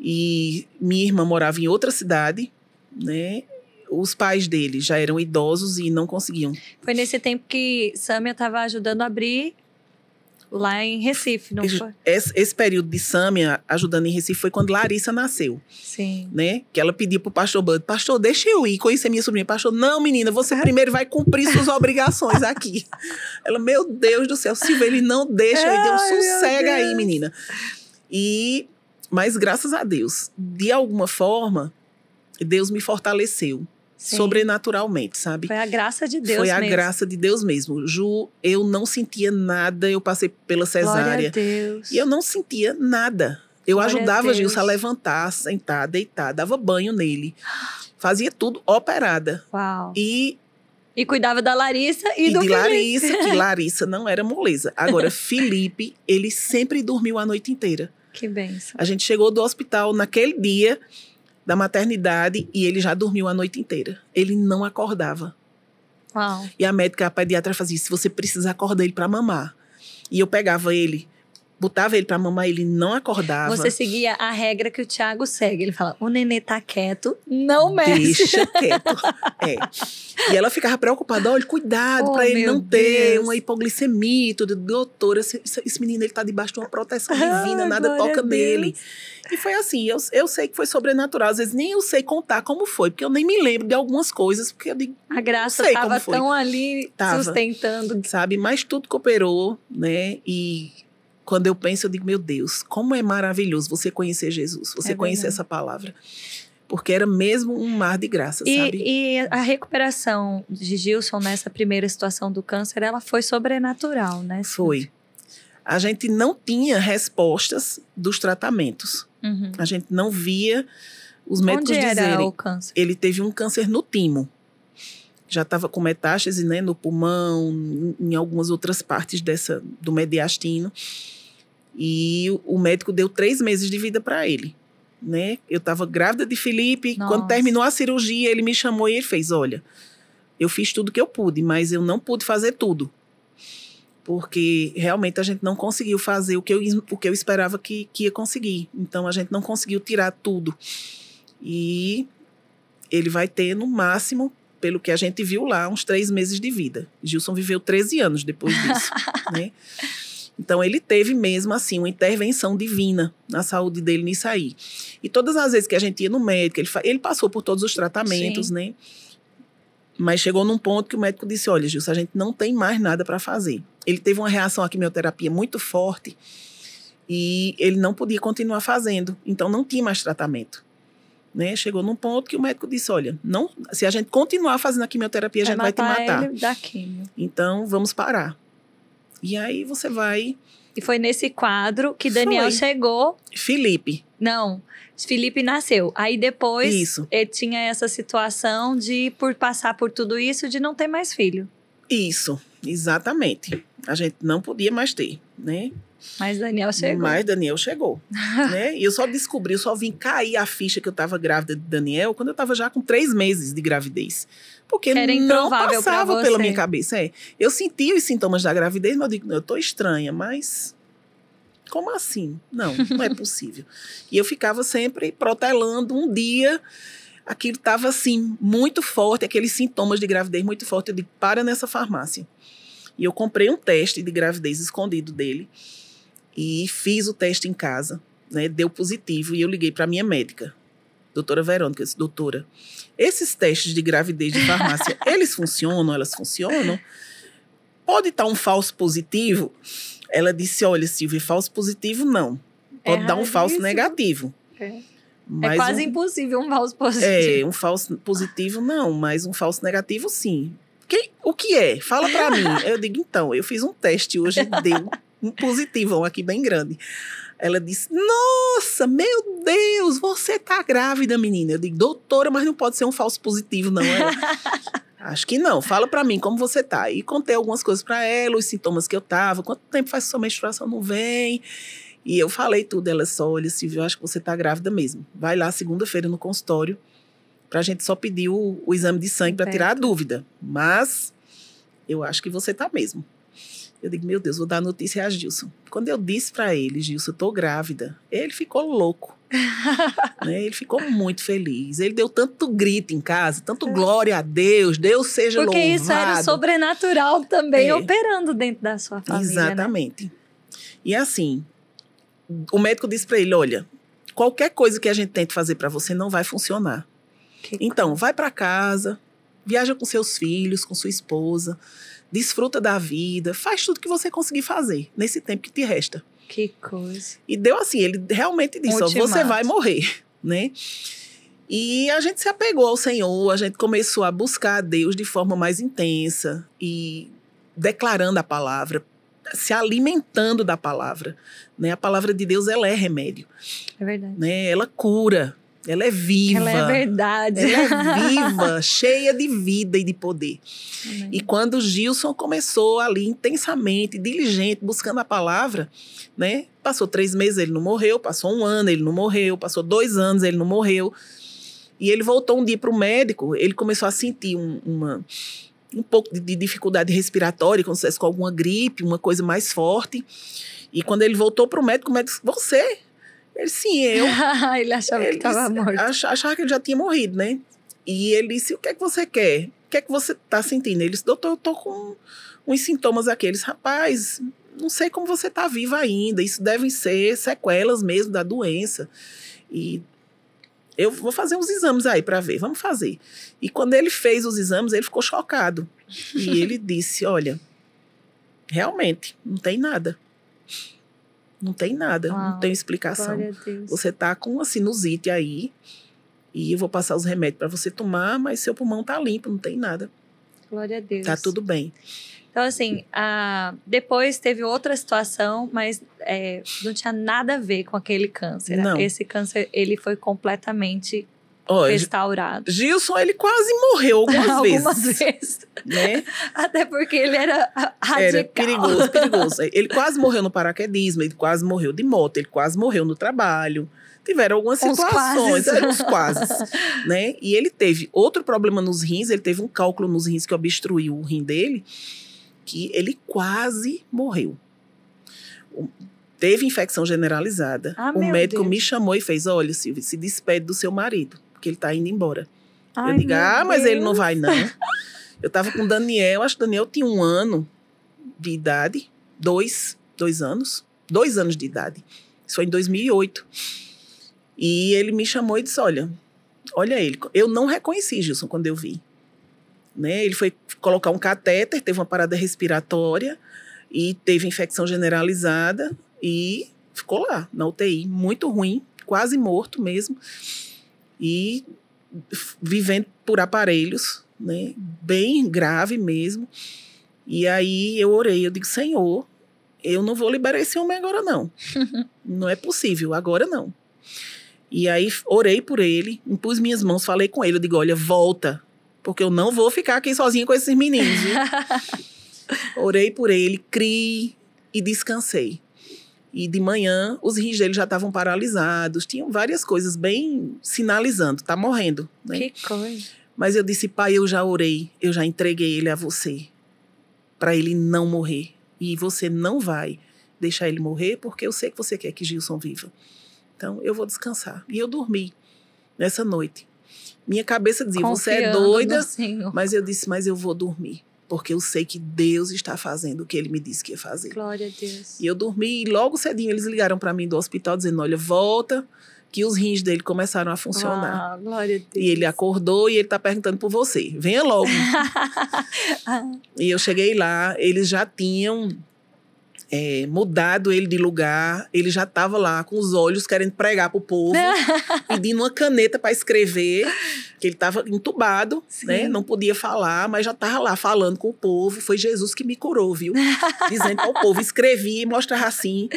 B: E minha irmã morava em outra cidade, né? Os pais dele já eram idosos e não conseguiam.
A: Foi nesse tempo que Samia estava ajudando a abrir lá em Recife, não
B: Esse,
A: foi?
B: esse- esse período de Sâmia ajudando em Recife foi quando Larissa nasceu,
A: Sim.
B: né? Que ela pediu pro pastor Bud, pastor, deixa eu ir conhecer minha sobrinha. Pastor, não, menina, você *laughs* primeiro vai cumprir suas obrigações aqui. Ela, meu Deus do céu, Silvia, ele não deixa eu ir, deu um sossega aí, menina. E, mas graças a Deus, de alguma forma, Deus me fortaleceu.
A: Sim.
B: sobrenaturalmente, sabe?
A: Foi a graça de Deus
B: Foi a
A: mesmo.
B: graça de Deus mesmo. Ju, eu não sentia nada, eu passei pela
A: Glória
B: cesárea.
A: a Deus.
B: E eu não sentia nada. Eu
A: Glória a
B: ajudava
A: Deus.
B: Gilson a levantar, sentar, deitar, dava banho nele. Fazia tudo operada.
A: Uau.
B: E,
A: E cuidava da Larissa e,
B: e
A: do
B: de
A: Felipe.
B: Larissa, que *laughs* Larissa não era moleza. Agora, *laughs* Felipe, ele sempre dormiu a noite inteira.
A: Que benção.
B: A gente chegou do hospital naquele dia da maternidade e ele já dormiu a noite inteira. Ele não acordava.
A: Uau.
B: E a médica, a pediatra fazia: se você precisa acordar ele para mamar. E eu pegava ele, botava ele para mamar, ele não acordava.
A: Você seguia a regra que o Thiago segue. Ele fala: o nenê tá quieto, não mexe.
B: Deixa *laughs* quieto. É. E ela ficava preocupada: olha, cuidado
A: Oh,
B: para ele não ter
A: Deus.
B: uma hipoglicemia e tudo. Doutora, esse, esse menino ele tá debaixo de uma proteção divina,
A: Ah,
B: nada toca nele. E foi assim, eu, eu sei que foi sobrenatural. Às vezes nem eu sei contar como foi, porque eu nem me lembro de algumas coisas, porque eu digo,
A: A graça
B: Não sei como
A: tava
B: foi.
A: tão ali
B: Tava.
A: sustentando.
B: sabe? Mas tudo cooperou, né? E quando eu penso, eu digo, meu Deus, como é maravilhoso você conhecer Jesus, você
A: É
B: conhecer essa palavra. Porque era mesmo um mar de graça, sabe?
A: E, e a recuperação de Gilson nessa primeira situação do câncer, ela foi sobrenatural, né?
B: Foi. A gente não tinha respostas dos tratamentos.
A: Uhum.
B: A gente não via os médicos
A: Onde era
B: dizerem.
A: o câncer?
B: Ele teve um câncer no timo. Já estava com metástase né, no pulmão, em- algumas outras partes dessa do mediastino. E o- o médico deu três meses de vida para ele. Né? Eu estava grávida de Felipe.
A: Nossa.
B: Quando terminou a cirurgia, ele me chamou e ele fez: Olha, eu fiz tudo que eu pude, mas eu não pude fazer tudo. Porque realmente a gente não conseguiu fazer o que eu, o que eu esperava que, que ia conseguir. Então a gente não conseguiu tirar tudo. E ele vai ter, no máximo, pelo que a gente viu lá, uns três meses de vida. Gilson viveu 13 anos depois disso. *laughs* né? Então ele teve mesmo assim uma intervenção divina na saúde dele nisso aí. E todas as vezes que a gente ia no médico, ele, ele passou por todos os tratamentos,
A: Sim.
B: né? Mas chegou num ponto que o médico disse: Olha, Gilson, a gente não tem mais nada para fazer. Ele teve uma reação à quimioterapia muito forte e ele não podia continuar fazendo, então não tinha mais tratamento. Né? Chegou num ponto que o médico disse: Olha, não, se a gente continuar fazendo a quimioterapia, a gente vai te matar. Então vamos parar. E aí você vai.
A: E foi nesse quadro que Daniel
B: Foi.
A: chegou.
B: Felipe,
A: Não, Felipe nasceu. Aí depois
B: Isso.
A: ele tinha essa situação de, por passar por tudo isso, de não ter mais filho.
B: isso, exatamente. A gente não podia mais ter, né?
A: Mas Daniel chegou.
B: Mas Daniel chegou, *laughs* né? E eu só descobri, eu só vim cair a ficha que eu estava grávida de Daniel quando eu estava já com três meses de gravidez. Porque
A: Que era
B: não passava pela minha cabeça. É. Eu sentia os sintomas da gravidez, mas eu digo, eu tô estranha, mas como assim? Não, não é *laughs* possível. e eu ficava sempre protelando um dia. Aquilo estava assim, muito forte, aqueles sintomas de gravidez muito forte. Eu digo, para nessa farmácia. E eu comprei um teste de gravidez escondido dele e fiz o teste em casa, né? Deu positivo e eu liguei para minha médica, doutora Verônica, eu disse, doutora, esses testes de gravidez de *laughs* farmácia, eles funcionam? Elas funcionam? Pode estar um falso positivo? Ela disse, olha, Silvia, falso positivo não. Pode
A: É
B: dar um falso negativo.
A: É, é
B: Mas
A: quase
B: um-
A: impossível um falso positivo.
B: é, um falso positivo não, mas um falso negativo sim. Que, o que é? Fala pra mim. Eu digo, então, eu fiz um teste hoje deu *laughs* um positivão aqui bem grande. Ela disse, nossa, meu Deus, você tá grávida, menina. Eu digo, doutora, mas não pode ser um falso positivo, não. Ela, *laughs* Acho que não. Fala pra mim como você tá. E contei algumas coisas pra ela, os sintomas que eu tava. Quanto tempo faz que sua menstruação não vem? E eu falei tudo. Ela só, olha, Silvia, eu acho que você tá grávida mesmo. Vai lá segunda-feira no consultório Pra gente só pedir o, o exame de sangue para tirar a dúvida. Mas eu acho que você tá mesmo. Eu digo, meu Deus, vou dar notícia a Gilson. Quando eu disse para ele, Gilson, eu tô grávida, ele ficou louco. *laughs* né? Ele ficou muito feliz. Ele deu tanto grito em casa, tanto é. glória a Deus, Deus seja
A: Porque
B: louvado.
A: Porque isso era sobrenatural também é. operando dentro da sua família.
B: Né? Exatamente. Né? E assim, o médico disse para ele: olha, qualquer coisa que a gente tente fazer para você não vai funcionar. Que então, vai para casa, viaja com seus filhos, com sua esposa, desfruta da vida, faz tudo que você conseguir fazer nesse tempo que te resta.
A: Que coisa.
B: E deu assim, ele realmente disse: ó, você vai morrer, né? E a gente se apegou ao Senhor, a gente começou a buscar a Deus de forma mais intensa e declarando a palavra, se alimentando da palavra, né? A palavra de Deus ela é remédio.
A: É verdade.
B: Né? Ela cura. Ela é viva.
A: Ela é verdade.
B: Ela é *laughs* viva, cheia de vida e de poder. Amém. E quando Gilson começou ali intensamente, diligente, buscando a palavra, né? Passou três meses, ele não morreu. Passou um ano, ele não morreu. Passou dois anos, ele não morreu. E ele voltou um dia para o médico, ele começou a sentir um, uma, um pouco de, de dificuldade respiratória, como se fosse com alguma gripe, uma coisa mais forte. E quando ele voltou para o médico, o médico disse, você ele, sim, eu. *laughs*
A: ele achava ele que estava morto.
B: Achava que ele já tinha morrido, né? E ele disse: O que é que você quer? O que é que você está sentindo? Ele disse: Doutor, eu tô com uns sintomas aqueles. Rapaz, não sei como você está viva ainda. Isso devem ser sequelas mesmo da doença. E eu vou fazer uns exames aí para ver. Vamos fazer. E quando ele fez os exames, ele ficou chocado. E *laughs* ele disse: Olha, realmente, não tem nada. Não tem nada, Uau, não tem explicação. Você tá com uma sinusite aí e eu vou passar os remédios para você tomar, mas seu pulmão tá limpo, não tem nada.
A: Glória a Deus.
B: Tá tudo bem.
A: Então, assim, a... depois teve outra situação, mas é, não tinha nada a ver com aquele câncer. Não. Esse câncer, ele foi completamente Restaurado.
B: Gilson, ele quase morreu algumas, *laughs*
A: algumas
B: vezes.
A: vezes.
B: Né? *laughs*
A: Até porque ele era radical.
B: Era perigoso, *laughs* perigoso. Ele quase morreu no paraquedismo, ele quase morreu de moto, ele quase morreu no trabalho. Tiveram algumas situações, eram uns quase, né? E ele teve outro problema nos rins, ele teve um cálculo nos rins que obstruiu o rim dele, que ele quase morreu. Teve infecção generalizada. Ah, o médico Deus. me chamou e fez: Olha, Silvia, se despede do seu marido porque ele tá indo embora. Ai, eu digo, ah, mas Deus. ele não vai, não. *laughs* eu tava com o Daniel, acho que o Daniel tinha um ano de idade, dois, dois anos, dois anos de idade. Isso foi em 2008. E ele me chamou e disse, olha, olha ele. Eu não reconheci, Gilson, quando eu vi. Né? Ele foi colocar um catéter, teve uma parada respiratória e teve infecção generalizada e ficou lá, na UTI, muito ruim, quase morto mesmo e vivendo por aparelhos, né? Bem grave mesmo. E aí eu orei, eu digo, Senhor, eu não vou liberar esse homem agora não. *laughs* não é possível, agora não. E aí orei por ele, impus minhas mãos, falei com ele, eu digo, olha, volta, porque eu não vou ficar aqui sozinha com esses meninos. *laughs* orei por ele, criei e descansei. E de manhã, os rins dele já estavam paralisados. Tinham várias coisas bem sinalizando. Tá morrendo. Né?
A: Que coisa.
B: Mas eu disse, pai, eu já orei. Eu já entreguei ele a você. para ele não morrer. E você não vai deixar ele morrer, porque eu sei que você quer que Gilson viva. Então, eu vou descansar. E eu dormi nessa noite. Minha cabeça dizia, Confiando você é doida. Mas eu disse, mas eu vou dormir porque eu sei que Deus está fazendo o que ele me disse que ia fazer.
A: Glória a Deus.
B: E eu dormi e logo cedinho eles ligaram para mim do hospital dizendo: "Olha, volta, que os rins dele começaram a funcionar.
A: Ah, glória a Deus.
B: E ele acordou e ele está perguntando por você. Venha logo. *laughs* e eu cheguei lá, eles já tinham é, mudado ele de lugar, ele já estava lá com os olhos querendo pregar para o povo, *laughs* pedindo uma caneta para escrever, que ele estava entubado, Sim. né? Não podia falar, mas já estava lá falando com o povo. Foi Jesus que me curou, viu? *laughs* Dizendo ao povo, escrevia e mostrava assim.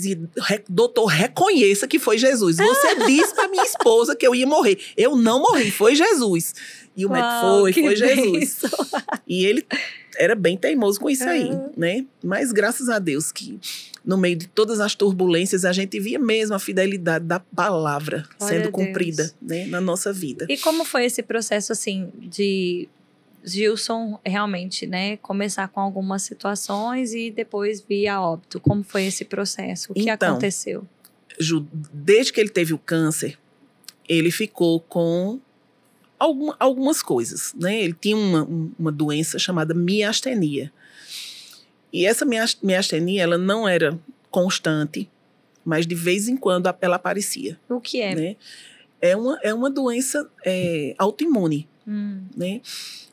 B: Dizia, doutor, reconheça que foi Jesus. Você *laughs* disse para minha esposa que eu ia morrer. Eu não morri, foi Jesus. E o médico foi, foi Jesus. E ele era bem teimoso com isso aí, né? Mas graças a Deus que no meio de todas as turbulências, a gente via mesmo a fidelidade da palavra
A: Glória
B: sendo cumprida né, na nossa vida.
A: E como foi esse processo, assim, de Gilson realmente, né, começar com algumas situações e depois vir a óbito? Como foi esse processo? O que
B: Então,
A: aconteceu?
B: Ju, desde que ele teve o câncer, ele ficou com alguma- algumas coisas, né? Ele tinha uma, um- uma doença chamada miastenia. E essa mias- miastenia, ela não era constante, mas de vez em quando ela aparecia,
A: O que é?
B: né? É uma, é uma doença é, autoimune,
A: Hum,
B: né?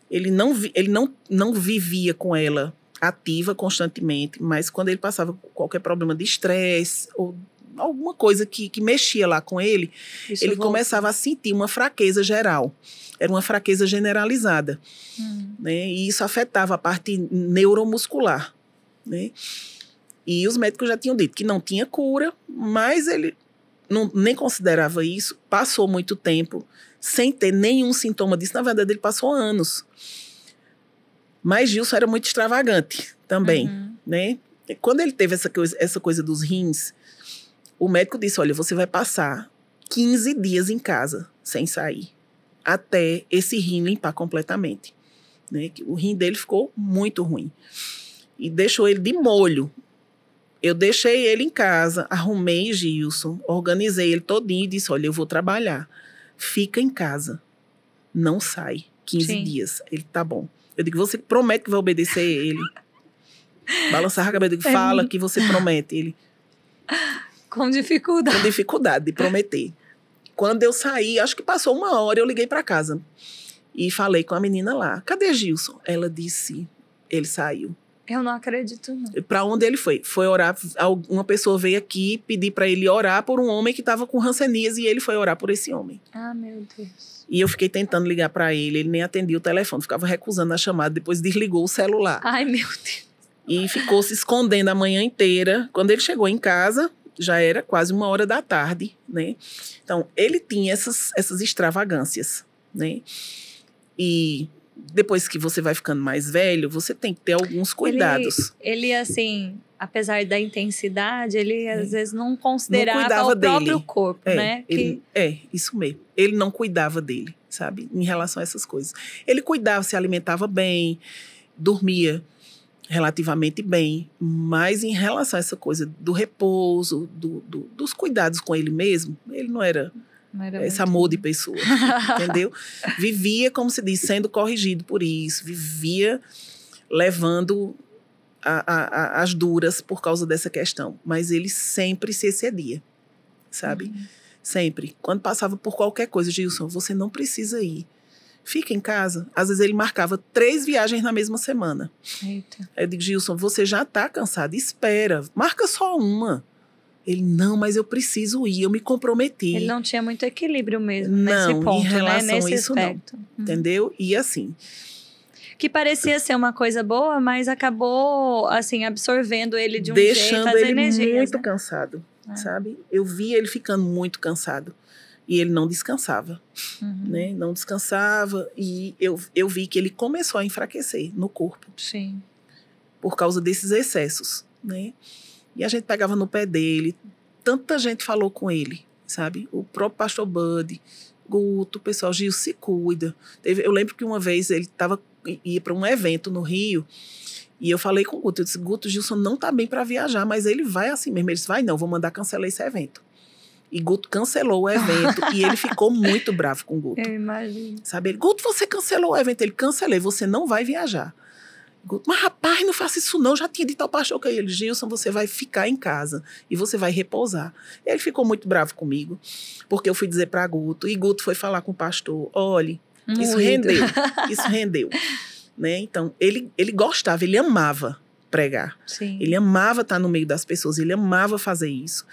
B: Ele não, ele não, não vivia com ela ativa constantemente, mas quando ele passava por qualquer problema de estresse ou alguma coisa que, que mexia lá com ele,
A: isso
B: ele começava a sentir uma fraqueza geral. Era uma fraqueza generalizada,
A: Hum,
B: né? E isso afetava a parte neuromuscular, né? E os médicos já tinham dito que não tinha cura, mas ele não, nem considerava isso. Passou muito tempo sem ter nenhum sintoma disso. Na verdade, ele passou anos. Mas Gilson era muito extravagante também
A: uhum.
B: né? E Quando ele teve essa coisa, essa coisa dos rins, o médico disse: olha, você vai passar 15 dias em casa sem sair, até esse rim limpar completamente. Né? O rim dele ficou muito ruim. E deixou ele de molho. Eu deixei ele em casa, arrumei Gilson, organizei ele todinho e disse: olha, eu vou trabalhar. Fica em casa. Não sai. 15
A: Sim.
B: dias. Ele tá bom. Eu digo, você promete que vai obedecer ele. *laughs* Balançar a cabeça, eu digo,
A: É
B: fala que você promete. Ele,
A: Com dificuldade.
B: com dificuldade de prometer. Quando eu saí, acho que passou uma hora, eu liguei para casa. E falei com a menina lá, cadê Gilson? Ela disse, ele saiu.
A: Eu não acredito, não.
B: Para onde ele foi? Foi orar, uma pessoa veio aqui pedir para ele orar por um homem que estava com rancenias e ele foi orar por esse homem.
A: Ah, meu Deus.
B: E eu fiquei tentando ligar para ele, ele nem atendia o telefone, ficava recusando a chamada, depois desligou o celular.
A: Ai, meu Deus.
B: E ficou se escondendo a manhã inteira. Quando ele chegou em casa, já era quase uma hora da tarde, né? Então, ele tinha essas, essas extravagâncias, né? E depois que você vai ficando mais velho, você tem que ter alguns cuidados.
A: Ele, assim, apesar da intensidade, ele às vezes não considerava
B: cuidava
A: o próprio
B: dele.
A: corpo,
B: É,
A: né?
B: ele- é, isso mesmo. Ele não cuidava dele, sabe? Em relação a essas coisas. Ele cuidava, se alimentava bem, dormia relativamente bem, mas em relação a essa coisa do repouso, do- do- dos cuidados com ele mesmo, ele não
A: Não era
B: esse amor de pessoa, *laughs* entendeu? Vivia, como se diz, sendo corrigido por isso, vivia levando a- a- a- as duras por causa dessa questão, mas ele sempre se excedia, sabe?
A: Uhum.
B: Sempre. Quando passava por qualquer coisa, Gilson, você não precisa ir. Fica em casa. Às vezes ele marcava três viagens na mesma semana.
A: Eita.
B: Aí eu digo, Gilson, você já está cansado, espera, marca só uma. Ele, não, mas eu preciso ir, eu me comprometi.
A: Ele não tinha muito equilíbrio mesmo
B: Não,
A: nesse
B: em
A: ponto, né?
B: relação a
A: Nesse
B: isso, não.
A: aspecto. Uhum.
B: Entendeu? E assim,
A: Que parecia ser uma coisa boa, mas acabou, assim, absorvendo ele de um
B: deixando
A: jeito, as
B: ele
A: energias.
B: muito
A: né?
B: cansado,
A: É.
B: sabe? Eu via ele ficando muito cansado. E ele não descansava,
A: Uhum.
B: né? Não descansava. E eu, eu vi que ele começou a enfraquecer no corpo.
A: Sim.
B: por causa desses excessos, né? E a gente pegava no pé dele, tanta gente falou com ele, sabe? O próprio pastor Bud, Guto, o pessoal, Gil, se cuida. Teve- eu lembro que uma vez ele tava, ia para um evento no Rio, e eu falei com o Guto, eu disse, Guto, Gilson não tá bem para viajar, mas ele vai assim mesmo. Ele disse, vai não, vou mandar cancelar esse evento. E Guto cancelou o evento, e ele ficou muito bravo com o Guto.
A: Eu imagino.
B: Sabe? Ele, Guto, você cancelou o evento. Ele, cancelei, você não vai viajar. Guto, mas rapaz, não faça isso não, já tinha dito ao pastor que ele, Gilson, você vai ficar em casa e você vai repousar. Ele ficou muito bravo comigo, porque eu fui dizer para Guto, e Guto foi falar com o pastor, olhe, isso rendeu, *laughs* isso rendeu. né? Então, ele, ele gostava, ele amava pregar.
A: Sim.
B: Ele amava estar no meio das pessoas, ele amava fazer isso.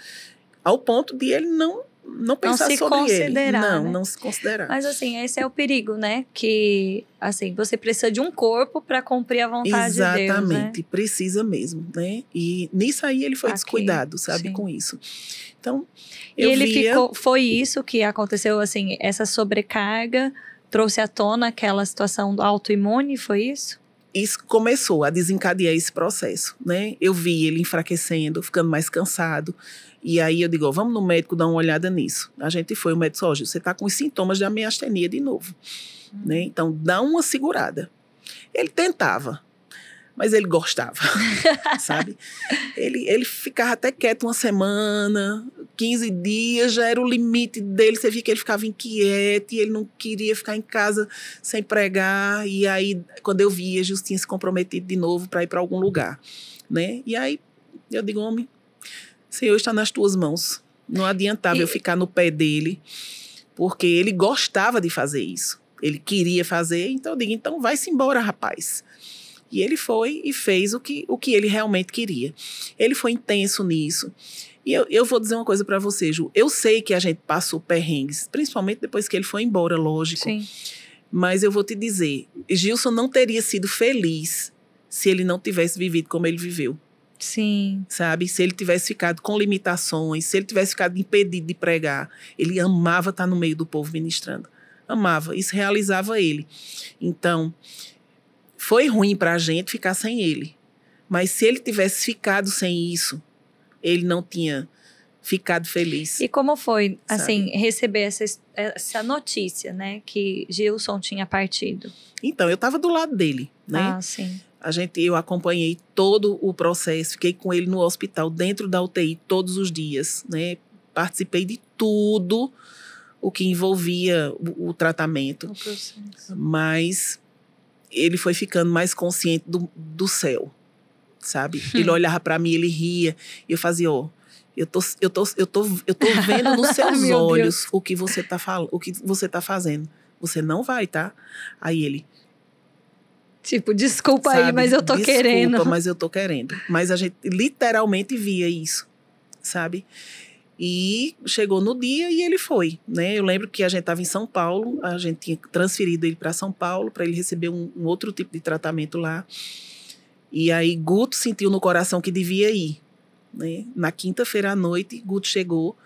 B: Ao ponto de ele não, não pensar
A: se
B: sobre ele.
A: considerar,
B: Não,
A: né?
B: não se considerar.
A: Mas assim, esse é o perigo, né? Que assim, você precisa de um corpo para cumprir a vontade de Deus, né?
B: Exatamente, precisa mesmo, né? E nisso aí ele foi
A: Aqui,
B: descuidado, sabe,
A: sim.
B: com isso. Então,
A: E
B: eu
A: ele
B: via,
A: ficou, foi isso que aconteceu, assim, essa sobrecarga trouxe à tona aquela situação do autoimune, foi isso?
B: isso começou a desencadear esse processo, né? Eu vi ele enfraquecendo, ficando mais cansado. E aí eu digo, vamos no médico dar uma olhada nisso. A gente foi, o médico disse, você está com os sintomas de miastenia de novo. Uhum. Né? Então, dá uma segurada. Ele tentava, mas ele gostava, *laughs* sabe? Ele, ele ficava até quieto uma semana, 15 dias, já era o limite dele. Você via que ele ficava inquieto e ele não queria ficar em casa sem pregar. E aí, quando eu via, Jesus tinha se comprometido de novo para ir para algum lugar, né? E aí, eu digo, homem, Senhor está nas tuas mãos. Não adiantava e... eu ficar no pé dele, porque ele gostava de fazer isso. Ele queria fazer, então eu digo, então vai-se embora, rapaz. E ele foi e fez o que, o que ele realmente queria. Ele foi intenso nisso. E eu, eu vou dizer uma coisa para você, Ju. Eu sei que a gente passou perrengues, principalmente depois que ele foi embora, lógico.
A: Sim.
B: Mas eu vou te dizer, Gilson não teria sido feliz se ele não tivesse vivido como ele viveu.
A: Sim.
B: Sabe? Se ele tivesse ficado com limitações, se ele tivesse ficado impedido de pregar, ele amava estar no meio do povo ministrando. Amava. Isso realizava ele. Então, foi ruim para a gente ficar sem ele. Mas se ele tivesse ficado sem isso, ele não tinha ficado feliz.
A: E como foi, sabe? assim, receber essa, essa notícia, né, que Gilson tinha partido?
B: Então, eu estava do lado dele, né?
A: Ah, sim.
B: A gente, eu acompanhei todo o processo, fiquei com ele no hospital, dentro da UTI, todos os dias, né? Participei de tudo o que envolvia o, o tratamento.
A: O
B: Mas ele foi ficando mais consciente do, do céu, sabe? *laughs* Ele olhava para mim, ele ria, e eu fazia, ó, eu tô, eu tô, eu tô, eu tô vendo nos *laughs* seus olhos Deus. o que você tá falando, o que você tá fazendo. Você não vai, tá? Aí ele
A: Tipo, desculpa sabe? aí, mas eu tô
B: desculpa,
A: querendo.
B: Desculpa, mas eu tô querendo. Mas a gente literalmente via isso, sabe? E chegou no dia e ele foi, né? Eu lembro que a gente estava em São Paulo, a gente tinha transferido ele para São Paulo para ele receber um, um, outro tipo de tratamento lá. E aí Guto sentiu no coração que devia ir, né? Na quinta-feira à noite, Guto chegou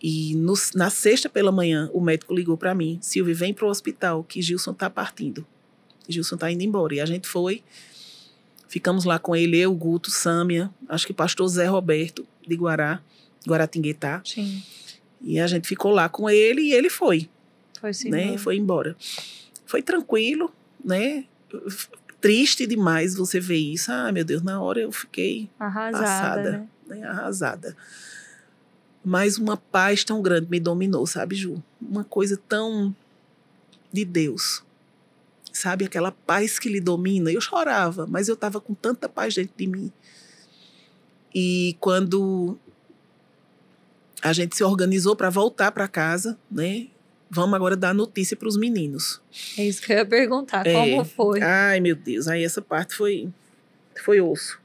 B: e no, na sexta pela manhã o médico ligou para mim, Silvia, vem para o hospital que Gilson está partindo. Gilson está indo embora. E a gente foi, ficamos lá com ele, eu, Guto, Sâmia, acho que pastor Zé Roberto de Guará. Guaratinguetá.
A: Sim.
B: E a gente ficou lá com ele e ele foi.
A: Foi sim.
B: Né? Foi embora. Foi tranquilo, né? Triste demais você ver isso. Ah, meu Deus, na hora eu fiquei
A: arrasada, passada, né?
B: né? Arrasada. Mas uma paz tão grande me dominou, sabe, Ju? Uma coisa tão de Deus. Sabe aquela paz que lhe domina? Eu chorava, mas eu estava com tanta paz dentro de mim. E quando a gente se organizou para voltar para casa, né? Vamos agora dar notícia para os meninos.
A: É isso que eu ia perguntar, é. como foi?
B: Ai, meu Deus, aí essa parte foi foi osso.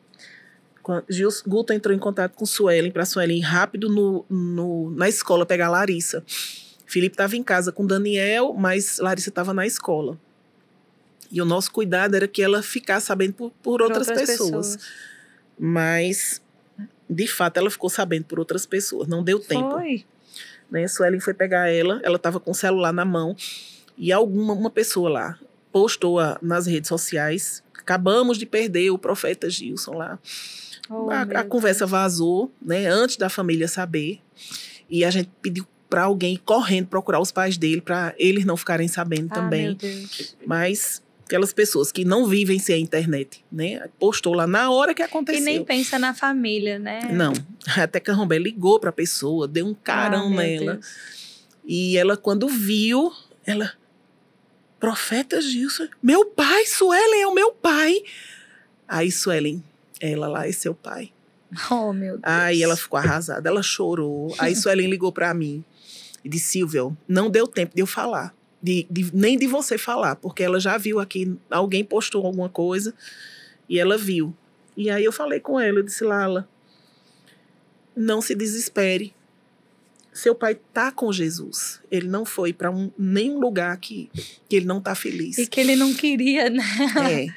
B: Gils, Guto entrou em contato com Suelen, para Suelen ir rápido no, no, na escola pegar a Larissa. Felipe estava em casa com Daniel, mas Larissa estava na escola. E o nosso cuidado era que ela ficasse sabendo por, por, por outras, outras pessoas. pessoas. Mas de fato, ela ficou sabendo por outras pessoas. Não deu tempo.
A: Foi.
B: Né? Suelen foi pegar ela, ela estava com o celular na mão e alguma uma pessoa lá postou a, nas redes sociais. Acabamos de perder o profeta Gilson lá.
A: Oh,
B: a, a conversa vazou, né? Antes da família saber. E a gente pediu para alguém ir correndo procurar os pais dele para eles não ficarem sabendo
A: ah,
B: também. Mas aquelas pessoas que não vivem sem a internet, né? Postou lá na hora que aconteceu.
A: E nem pensa na família, né?
B: Não. *laughs* Até que a Rombé ligou para a pessoa, deu um carão ah, nela. Deus. E ela, quando viu, ela. Profeta Gilson, meu pai, Suelen é o meu pai. Aí Suelen, ela lá é seu pai. *laughs*
A: Oh, meu Deus.
B: Aí ela ficou arrasada, ela chorou. Aí *laughs* Suelen ligou para mim e disse: Silvio, não deu tempo de eu falar de, de, nem de você falar, porque ela já viu aqui, alguém postou alguma coisa e ela viu. E aí eu falei com ela, eu disse, Lala, não se desespere. Seu pai tá com Jesus. Ele não foi para um, nenhum lugar que, que ele não tá feliz.
A: E que ele não queria, né?
B: É.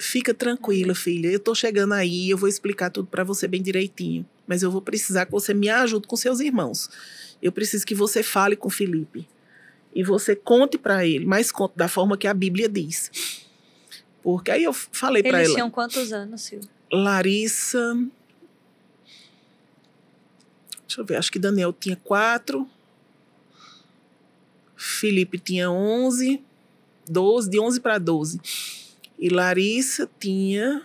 B: Fica tranquila, filha. Eu tô chegando aí, eu vou explicar tudo para você bem direitinho. Mas eu vou precisar que você me ajude com seus irmãos. Eu preciso que você fale com Felipe e você conte para ele, mas conte da forma que a Bíblia diz. Porque aí eu falei para ela.
A: Eles tinham quantos anos, Silvio?
B: Larissa. Deixa eu ver, acho que Daniel tinha quatro. Felipe tinha 11, 12, de 11 para 12. E Larissa tinha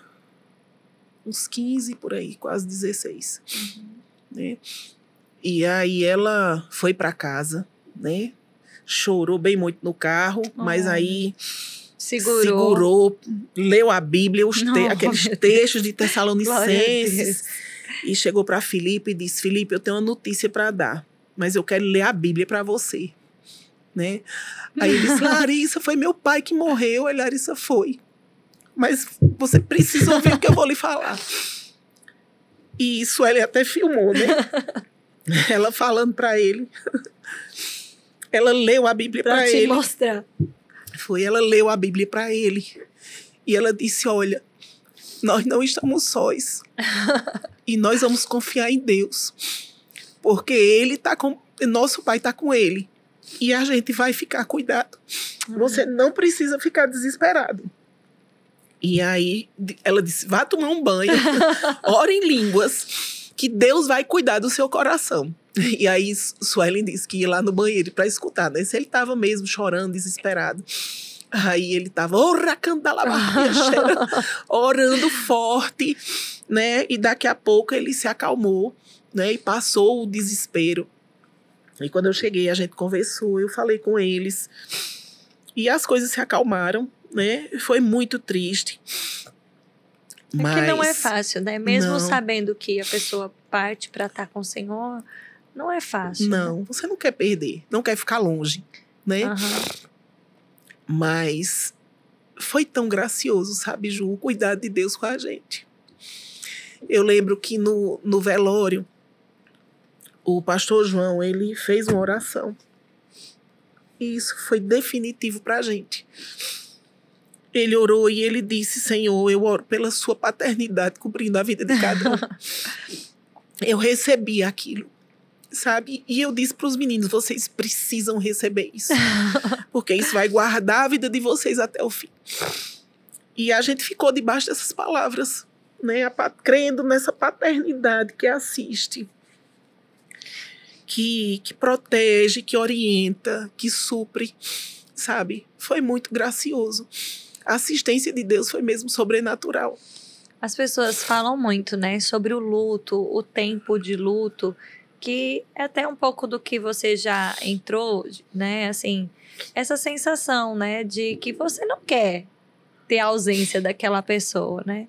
B: uns 15 por aí, quase 16. Uhum. Né? E aí ela foi para casa, né? Chorou bem muito no carro, oh. mas aí segurou. segurou, leu a Bíblia, os te aqueles textos de Tessalonicenses. E chegou para Felipe e disse: Felipe, eu tenho uma notícia para dar, mas eu quero ler a Bíblia para você né? Aí ele disse, Larissa, foi meu pai que morreu. Aí Larissa foi. Mas você precisa ouvir o que eu vou lhe falar. E isso ele até filmou, né? *laughs* Ela falando para ele. Ela leu a Bíblia para ele.
A: mostrar.
B: Foi, ela leu a Bíblia para ele. E ela disse: Olha, nós não estamos sós. e nós vamos confiar em Deus. Porque ele tá com. Nosso pai está com ele e a gente vai ficar cuidado. Você não precisa ficar desesperado. E aí ela disse: vá tomar um banho, *laughs* ora em línguas, que Deus vai cuidar do seu coração. *laughs* E aí Suelen disse que ia lá no banheiro para escutar, né? Se ele estava mesmo chorando, desesperado. Aí ele estava *laughs* orando forte, né? E daqui a pouco ele se acalmou, né? E passou o desespero. E quando eu cheguei, a gente conversou, eu falei com eles. E as coisas se acalmaram, né? Foi muito triste.
A: Mas... É que não é fácil, né? Mesmo não. sabendo que a pessoa parte para estar com o Senhor, não é fácil.
B: Não,
A: né?
B: você não quer perder, não quer ficar longe, né? Uhum. Mas foi tão gracioso, sabe, Ju, o cuidado de Deus com a gente. Eu lembro que no, no velório, o pastor João, ele fez uma oração. E isso foi definitivo para a gente. Ele orou e ele disse: Senhor, eu oro pela sua paternidade cobrindo a vida de cada um. *laughs* eu recebi aquilo, sabe? E eu disse para os meninos: vocês precisam receber isso, *laughs* porque isso vai guardar a vida de vocês até o fim. E a gente ficou debaixo dessas palavras, né? crendo nessa paternidade que assiste, que, que protege, que orienta, que supre, sabe? Foi muito gracioso. A assistência de Deus foi mesmo sobrenatural.
A: As pessoas falam muito, né, sobre o luto, o tempo de luto, que é até um pouco do que você já entrou, né, assim, essa sensação, né, de que você não quer ter a ausência daquela pessoa, né?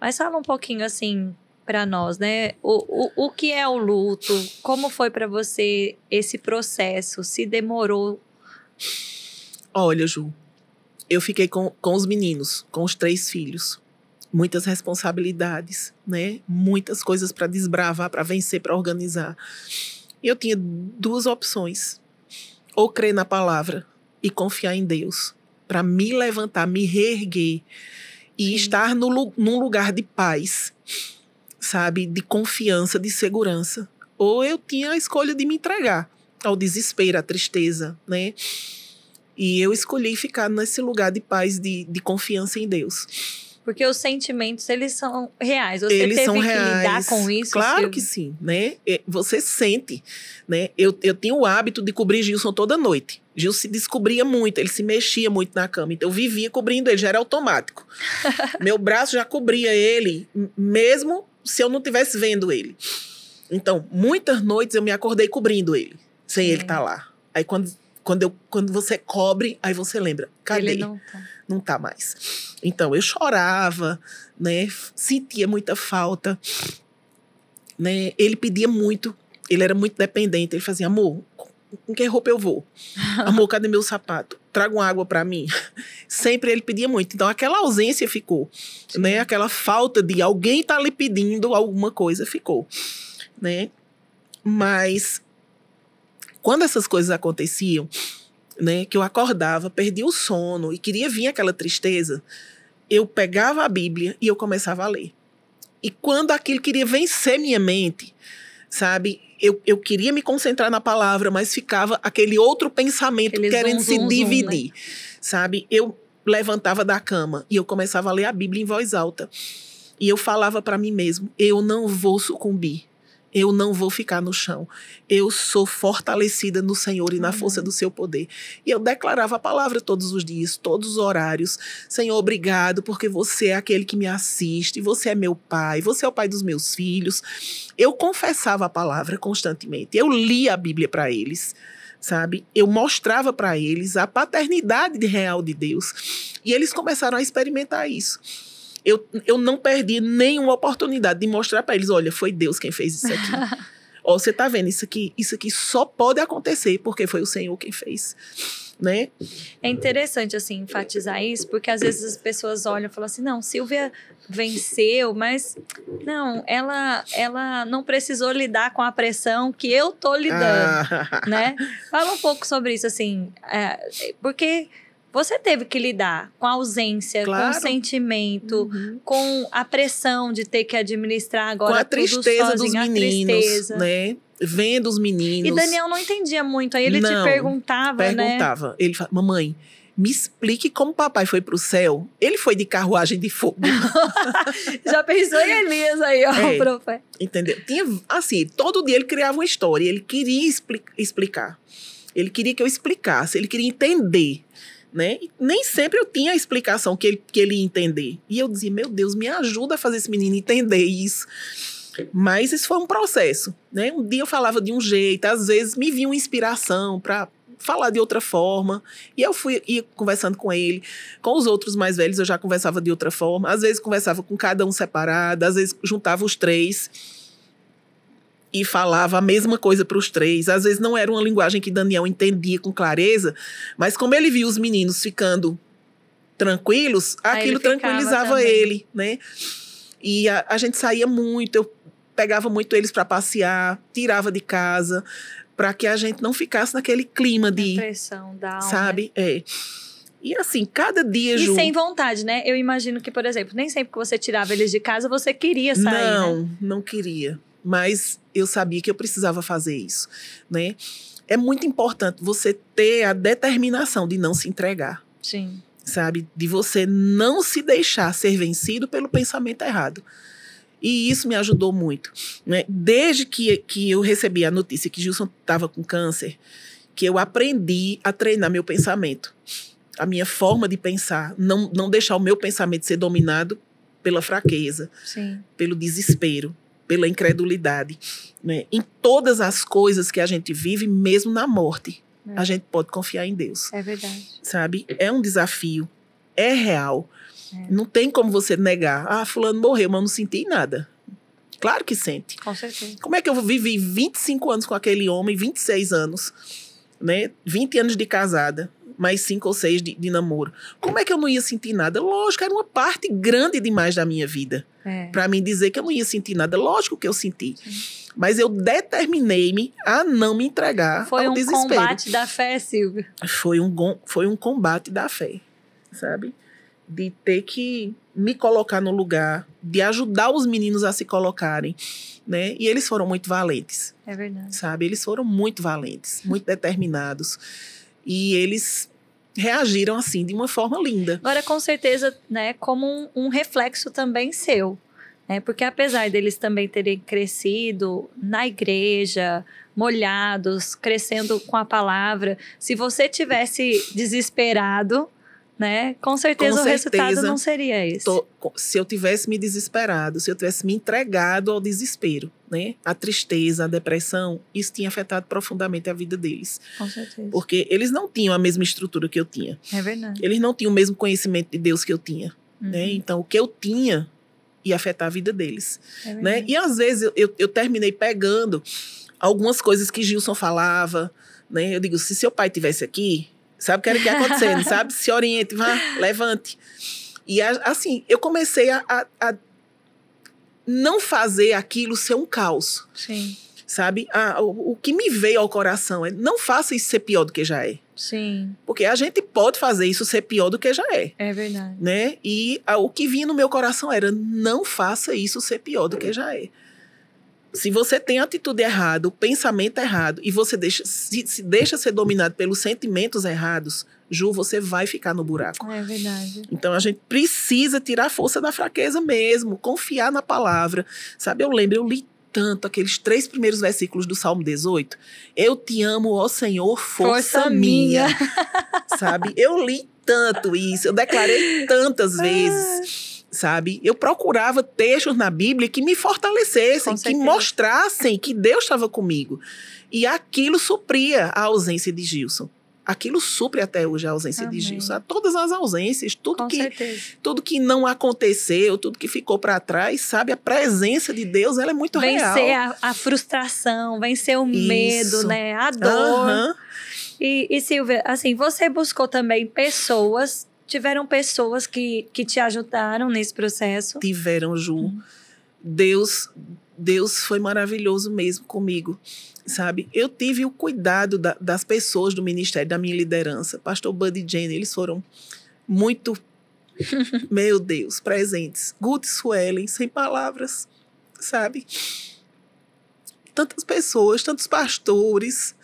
A: Mas fala um pouquinho assim, para nós, né? O, o, o que é o luto? Como foi para você esse processo? Se demorou?
B: Olha, Ju, eu fiquei com, com os meninos, com os três filhos. Muitas responsabilidades, né? Muitas coisas para desbravar, para vencer, para organizar. E eu tinha duas opções: ou crer na palavra e confiar em Deus, para me levantar, me reerguer e Sim. estar no, num lugar de paz sabe, de confiança, de segurança. Ou eu tinha a escolha de me entregar ao desespero, à tristeza, né? E eu escolhi ficar nesse lugar de paz, de, de confiança em Deus.
A: Porque os sentimentos, eles são reais. Você
B: eles
A: teve
B: são
A: que
B: reais.
A: lidar com isso?
B: Claro que sim, né? Você sente, né? Eu, eu tinha o hábito de cobrir Gilson toda noite. Gilson se descobria muito, ele se mexia muito na cama. Então eu vivia cobrindo ele, já era automático. *laughs* Meu braço já cobria ele, mesmo se eu não estivesse vendo ele. Então, muitas noites eu me acordei cobrindo ele, sem ele estar tá lá. Aí quando, quando, eu, quando você cobre, aí você lembra, cadê?
A: Ele não tá.
B: Não tá mais. Então, eu chorava, né? Sentia muita falta. Né? Ele pedia muito, ele era muito dependente. Ele fazia, amor, com que roupa eu vou? *laughs* Amor, cadê meu sapato? Traga uma água para mim. Sempre ele pedia muito. Então aquela ausência ficou, Sim. né? Aquela falta de alguém tá lhe pedindo alguma coisa ficou, né? Mas quando essas coisas aconteciam, né, que eu acordava, perdia o sono e queria vir aquela tristeza, eu pegava a Bíblia e eu começava a ler. E quando aquilo queria vencer minha mente, sabe? eu, eu queria me concentrar na palavra, mas ficava aquele outro pensamento querendo zoom, se zoom, dividir, né? sabe? Eu, levantava da cama e eu começava a ler a Bíblia em voz alta. E eu falava para mim mesmo: eu não vou sucumbir. Eu não vou ficar no chão. Eu sou fortalecida no Senhor e na força do seu poder. E eu declarava a palavra todos os dias, todos os horários. Senhor, obrigado, porque você é aquele que me assiste, você é meu pai, você é o pai dos meus filhos. Eu confessava a palavra constantemente. Eu lia a Bíblia para eles sabe? Eu mostrava para eles a paternidade real de Deus. E eles começaram a experimentar isso eu, eu não perdi nenhuma oportunidade de mostrar para eles: olha, foi Deus quem fez isso aqui. *laughs* Ó, você tá vendo isso aqui? Isso aqui só pode acontecer porque foi o Senhor quem fez. Né?
A: É interessante assim enfatizar isso, porque às vezes as pessoas olham e falam assim: "Não, Silvia venceu, mas não, ela ela não precisou lidar com a pressão que eu tô lidando", ah. né? Fala um pouco sobre isso assim, é, porque você teve que lidar com a ausência, claro. com o sentimento, uhum. com a pressão de ter que administrar agora
B: com a tristeza sozinho, dos meninos, tristeza. né? Vendo os meninos.
A: E Daniel não entendia muito, aí ele não, te perguntava,
B: perguntava. né? Perguntava. Ele falava, mamãe, me explique como papai foi para o céu. Ele foi de carruagem de fogo. *laughs*
A: Já pensou em Elias aí, ó, é, profeta.
B: Entendeu? Tinha, assim, todo dia ele criava uma história, ele queria expli explicar. Ele queria que eu explicasse, ele queria entender né? Nem sempre eu tinha a explicação que ele, que ele ia entender. E eu dizia, meu Deus, me ajuda a fazer esse menino entender isso. Mas isso foi um processo, né? Um dia eu falava de um jeito, às vezes me vinha uma inspiração para falar de outra forma. E eu fui ia conversando com ele. Com os outros mais velhos eu já conversava de outra forma. Às vezes conversava com cada um separado, às vezes juntava os três e falava a mesma coisa para os três. Às vezes não era uma linguagem que Daniel entendia com clareza, mas como ele viu os meninos ficando tranquilos, aquilo tranquilizava também. ele, né? E a, a, gente saía muito, eu pegava muito eles para passear, tirava de casa, para que a gente não ficasse naquele clima de
A: pressão da alma,
B: sabe? Né? É. E assim, cada dia
A: E sem vontade, né? Eu imagino que, por exemplo, nem sempre que você tirava eles de casa, você queria sair,
B: Não,
A: né?
B: não queria mas eu sabia que eu precisava fazer isso, né? É muito importante você ter a determinação de não se entregar.
A: Sim.
B: Sabe? De você não se deixar ser vencido pelo pensamento errado. E isso me ajudou muito. Né? Desde que, que eu recebi a notícia que Gilson estava com câncer, que eu aprendi a treinar meu pensamento. A minha forma de pensar. Não, não deixar o meu pensamento ser dominado pela fraqueza,
A: Sim.
B: pelo desespero pela incredulidade. Né? Em todas as coisas que a gente vive, mesmo na morte, é. a gente pode confiar em Deus.
A: É verdade.
B: Sabe? É um desafio. É real. É. Não tem como você negar. Ah, fulano morreu, mas não senti nada. Claro que sente.
A: Com certeza.
B: Como é que eu vivi 25 anos com aquele homem, 26 anos, né? 20 anos de casada mais cinco ou seis de, de, namoro. Como é que eu não ia sentir nada? Lógico, era uma parte grande demais da minha vida. É. Para mim dizer que eu não ia sentir nada. Lógico que eu senti. Sim. Mas eu determinei-me a não me entregar
A: foi
B: ao
A: um
B: desespero.
A: Foi um combate da fé, Silvia.
B: Foi um, foi um combate da fé, sabe? De ter que me colocar no lugar, de ajudar os meninos a se colocarem, né? E eles foram muito valentes.
A: É verdade.
B: Sabe? Eles foram muito valentes, muito *laughs* determinados. E eles reagiram assim de uma forma linda.
A: Agora, com certeza, né, como um, um reflexo também seu. Né? Porque apesar deles também terem crescido na igreja, molhados, crescendo com a palavra, se você tivesse desesperado, né? Com certeza, Com o resultado não seria esse. Tô,
B: se eu tivesse me desesperado, se eu tivesse me entregado ao desespero, né? A tristeza, a depressão, isso tinha afetado profundamente a vida deles.
A: Com certeza.
B: Porque eles não tinham a mesma estrutura que eu tinha.
A: É verdade.
B: Eles não tinham o mesmo conhecimento de Deus que eu tinha, né? uhum. né? Então, o que eu tinha ia afetar a vida deles, é né? E às vezes eu, eu, eu terminei pegando algumas coisas que Gilson falava, né? Eu digo, se seu pai tivesse aqui, Sabe o que era que ia acontecendo, sabe? *laughs* Se oriente, vá, levante. E assim, eu comecei a, a, a, não fazer aquilo ser um caos.
A: Sim.
B: Sabe? Ah, o, o, que me veio ao coração é não faça isso ser pior do que já é.
A: Sim.
B: Porque a gente pode fazer isso ser pior do que já é.
A: É verdade.
B: Né? E o que vinha no meu coração era não faça isso ser pior do que já é. Se você tem a atitude errada, o pensamento errado, e você deixa, se, se deixa ser dominado pelos sentimentos errados, Ju, você vai ficar no buraco.
A: É verdade.
B: Então a gente precisa tirar a força da fraqueza mesmo, confiar na palavra. Sabe, eu lembro, eu li tanto aqueles três primeiros versículos do Salmo 18. Eu te amo, ó Senhor, força,
A: Força
B: minha.
A: minha.
B: sabe? Eu li tanto isso, eu declarei tantas *laughs* vezes, sabe? Eu procurava textos na Bíblia que me fortalecessem, que mostrassem que Deus estava comigo. E aquilo supria a ausência de Gilson. Aquilo supre até hoje a ausência de
A: Amém.
B: Gilson. Todas as ausências, tudo
A: Com
B: que
A: certeza.
B: tudo que não aconteceu, tudo que ficou para trás, sabe? A presença de Deus, ela é muito real.
A: Vencer a, a frustração, vencer o medo,
B: Isso.
A: né? A dor.
B: Aham.
A: E, e Silvia, assim, você buscou também pessoas, tiveram pessoas que, que te ajudaram nesse processo.
B: Tiveram, Ju.
A: Uhum.
B: Deus, Deus foi maravilhoso mesmo comigo, sabe? Eu tive o cuidado da- das pessoas do ministério, da minha liderança. Pastor Bud e Jenny, eles foram muito, *laughs* meu Deus, presentes. Good Suelen, sem palavras, sabe? Tantas pessoas, tantos pastores,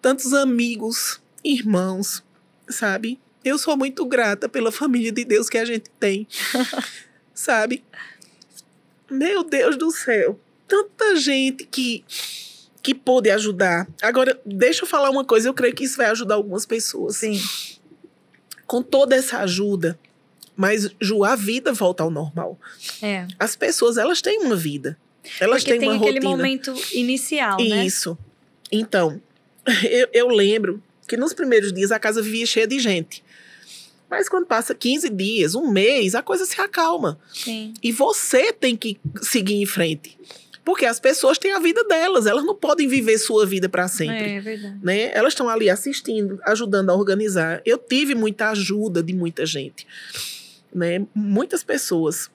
B: tantos amigos, irmãos, sabe? Eu sou muito grata pela família de Deus que a gente tem, *laughs* sabe? Meu Deus do céu, tanta gente que que pôde ajudar. Agora, deixa eu falar uma coisa, eu creio que isso vai ajudar algumas pessoas.
A: Sim.
B: Com toda essa ajuda, mas Ju, a vida volta ao normal.
A: É.
B: As pessoas, elas têm uma vida. Elas
A: Porque
B: têm
A: tem
B: uma
A: aquele
B: rotina.
A: momento inicial, né?
B: Isso. Então, *laughs* eu, eu lembro que nos primeiros dias a casa vivia cheia de gente. Mas quando passa 15 dias, um mês, a coisa se acalma.
A: Sim.
B: E você tem que seguir em frente. Porque as pessoas têm a vida delas, elas não podem viver sua vida para sempre.
A: É verdade.
B: Né? Elas estão ali assistindo, ajudando a organizar. Eu tive muita ajuda de muita gente. Né? Muitas pessoas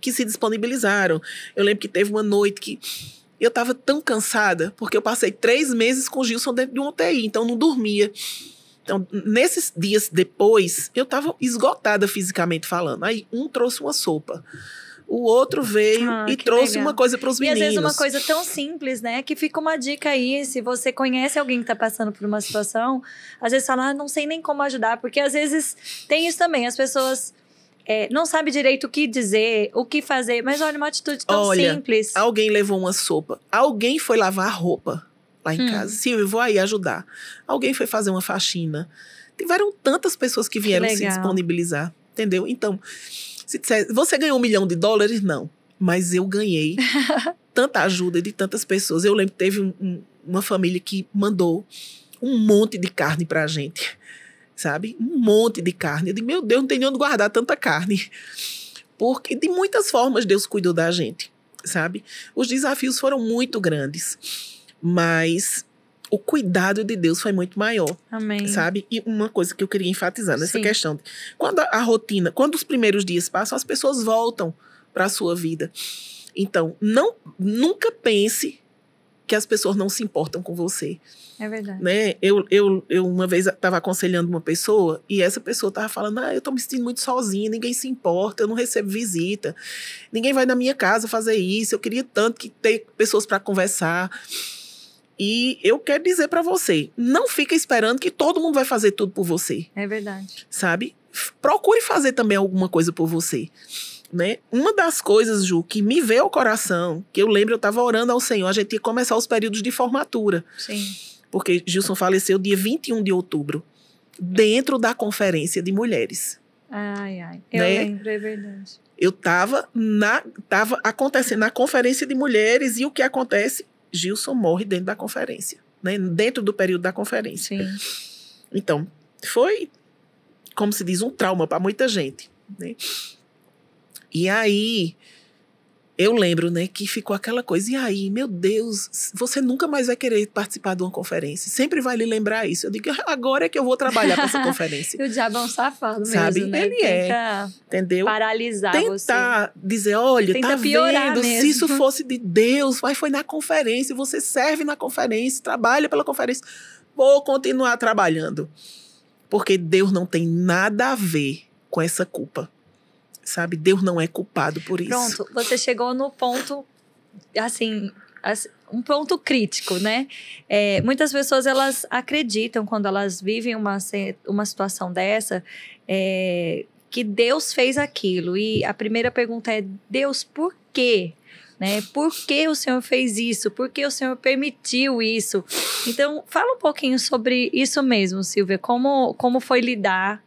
B: que se disponibilizaram. Eu lembro que teve uma noite que eu estava tão cansada, porque eu passei três meses com o Gilson dentro de um UTI, então não dormia. Então, nesses dias depois, eu estava esgotada fisicamente falando. Aí um trouxe uma sopa. O outro veio
A: Ah,
B: e trouxe
A: legal.
B: uma coisa para os
A: E às
B: meninos.
A: vezes uma coisa tão simples, né? Que fica uma dica aí, se você conhece alguém que tá passando por uma situação, às vezes fala, ah, não sei nem como ajudar, porque às vezes tem isso também, as pessoas é, não sabem direito o que dizer, o que fazer, mas olha, uma atitude tão
B: Olha,
A: simples.
B: Alguém levou uma sopa. Alguém foi lavar a roupa lá em
A: Hum.
B: casa. Eu vou aí ajudar. Alguém foi fazer uma faxina. Tiveram tantas pessoas que vieram se
A: legal.
B: disponibilizar. Entendeu? Então, se disser, você ganhou um milhão de dólares? Não. Mas eu ganhei *laughs* tanta ajuda de tantas pessoas. Eu lembro que teve um- um- uma família que mandou um monte de carne pra gente. Sabe? Um monte de carne. Eu digo, meu Deus, não tem nem onde guardar tanta carne. Porque de muitas formas Deus cuidou da gente, sabe? Os desafios foram muito grandes, mas o cuidado de Deus foi muito maior,
A: Amém.
B: sabe? E uma coisa que eu queria enfatizar nessa
A: Sim.
B: questão, quando a, a rotina, quando os primeiros dias passam, as pessoas voltam para a sua vida. Então, não nunca pense que as pessoas não se importam com você
A: É verdade.
B: né? Eu, eu, eu uma vez estava aconselhando uma pessoa e essa pessoa estava falando: Ah, eu estou me sentindo muito sozinha, ninguém se importa, eu não recebo visita, ninguém vai na minha casa fazer isso. Eu queria tanto que ter pessoas para conversar. E eu quero dizer para você: não fica esperando que todo mundo vai fazer tudo por você,
A: É verdade.
B: sabe? Procure fazer também alguma coisa por você. Né? Uma das coisas, Ju, que me veio ao coração, que eu lembro, eu estava orando ao Senhor, a gente ia começar os períodos de formatura
A: Sim.
B: porque Gilson faleceu dia 21 de outubro, dentro da conferência de mulheres.
A: Ai, ai. Eu
B: Né?
A: lembro, é verdade.
B: Eu estava na tava acontecendo na conferência de mulheres e o que acontece? Gilson morre dentro da conferência, né? Dentro do período da conferência.
A: Sim.
B: Então, foi como se diz um trauma para muita gente, né? E aí eu lembro, né, que ficou aquela coisa. E aí, meu Deus, você nunca mais vai querer participar de uma conferência. Sempre vai lhe lembrar isso. Eu digo, agora é que eu vou trabalhar para essa *laughs* conferência.
A: O diabo é um safado
B: Sabe?
A: mesmo, né?
B: Ele é.
A: Tenta
B: Entendeu?
A: paralisar você.
B: Tentar dizer, olha,
A: Tenta
B: tá vendo? Se
A: mesmo.
B: isso fosse de Deus, mas foi na conferência, você serve na conferência, trabalha pela conferência. Vou continuar trabalhando. Porque Deus não tem nada a ver com essa culpa. Sabe? Deus não é culpado por isso.
A: Pronto, você chegou no ponto, assim, as- um ponto crítico, né? É, muitas pessoas elas acreditam quando elas vivem uma, uma situação dessa é, que Deus fez aquilo. E a primeira pergunta é: Deus, por quê? Né? Por que o Senhor fez isso? Por que o Senhor permitiu isso? Então, fala um pouquinho sobre isso mesmo, Silvia. Como, como foi lidar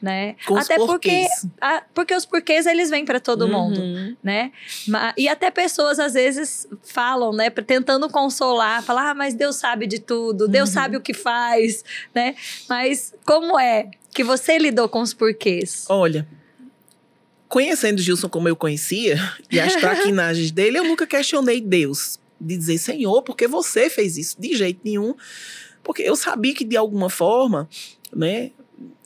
A: né?
B: Com
A: até
B: os
A: porque a, porque os porquês eles vêm para todo
B: Uhum.
A: mundo, né? E até pessoas às vezes falam, né, tentando consolar, falar: "Ah, mas Deus sabe de tudo, Deus
B: Uhum.
A: sabe o que faz", né? Mas como é que você lidou com os porquês?
B: Olha, conhecendo Gilson como eu conhecia e as *laughs* traquinagens dele, eu nunca questionei Deus de dizer, Senhor, por que você fez isso? De jeito nenhum. Porque eu sabia que de alguma forma, né,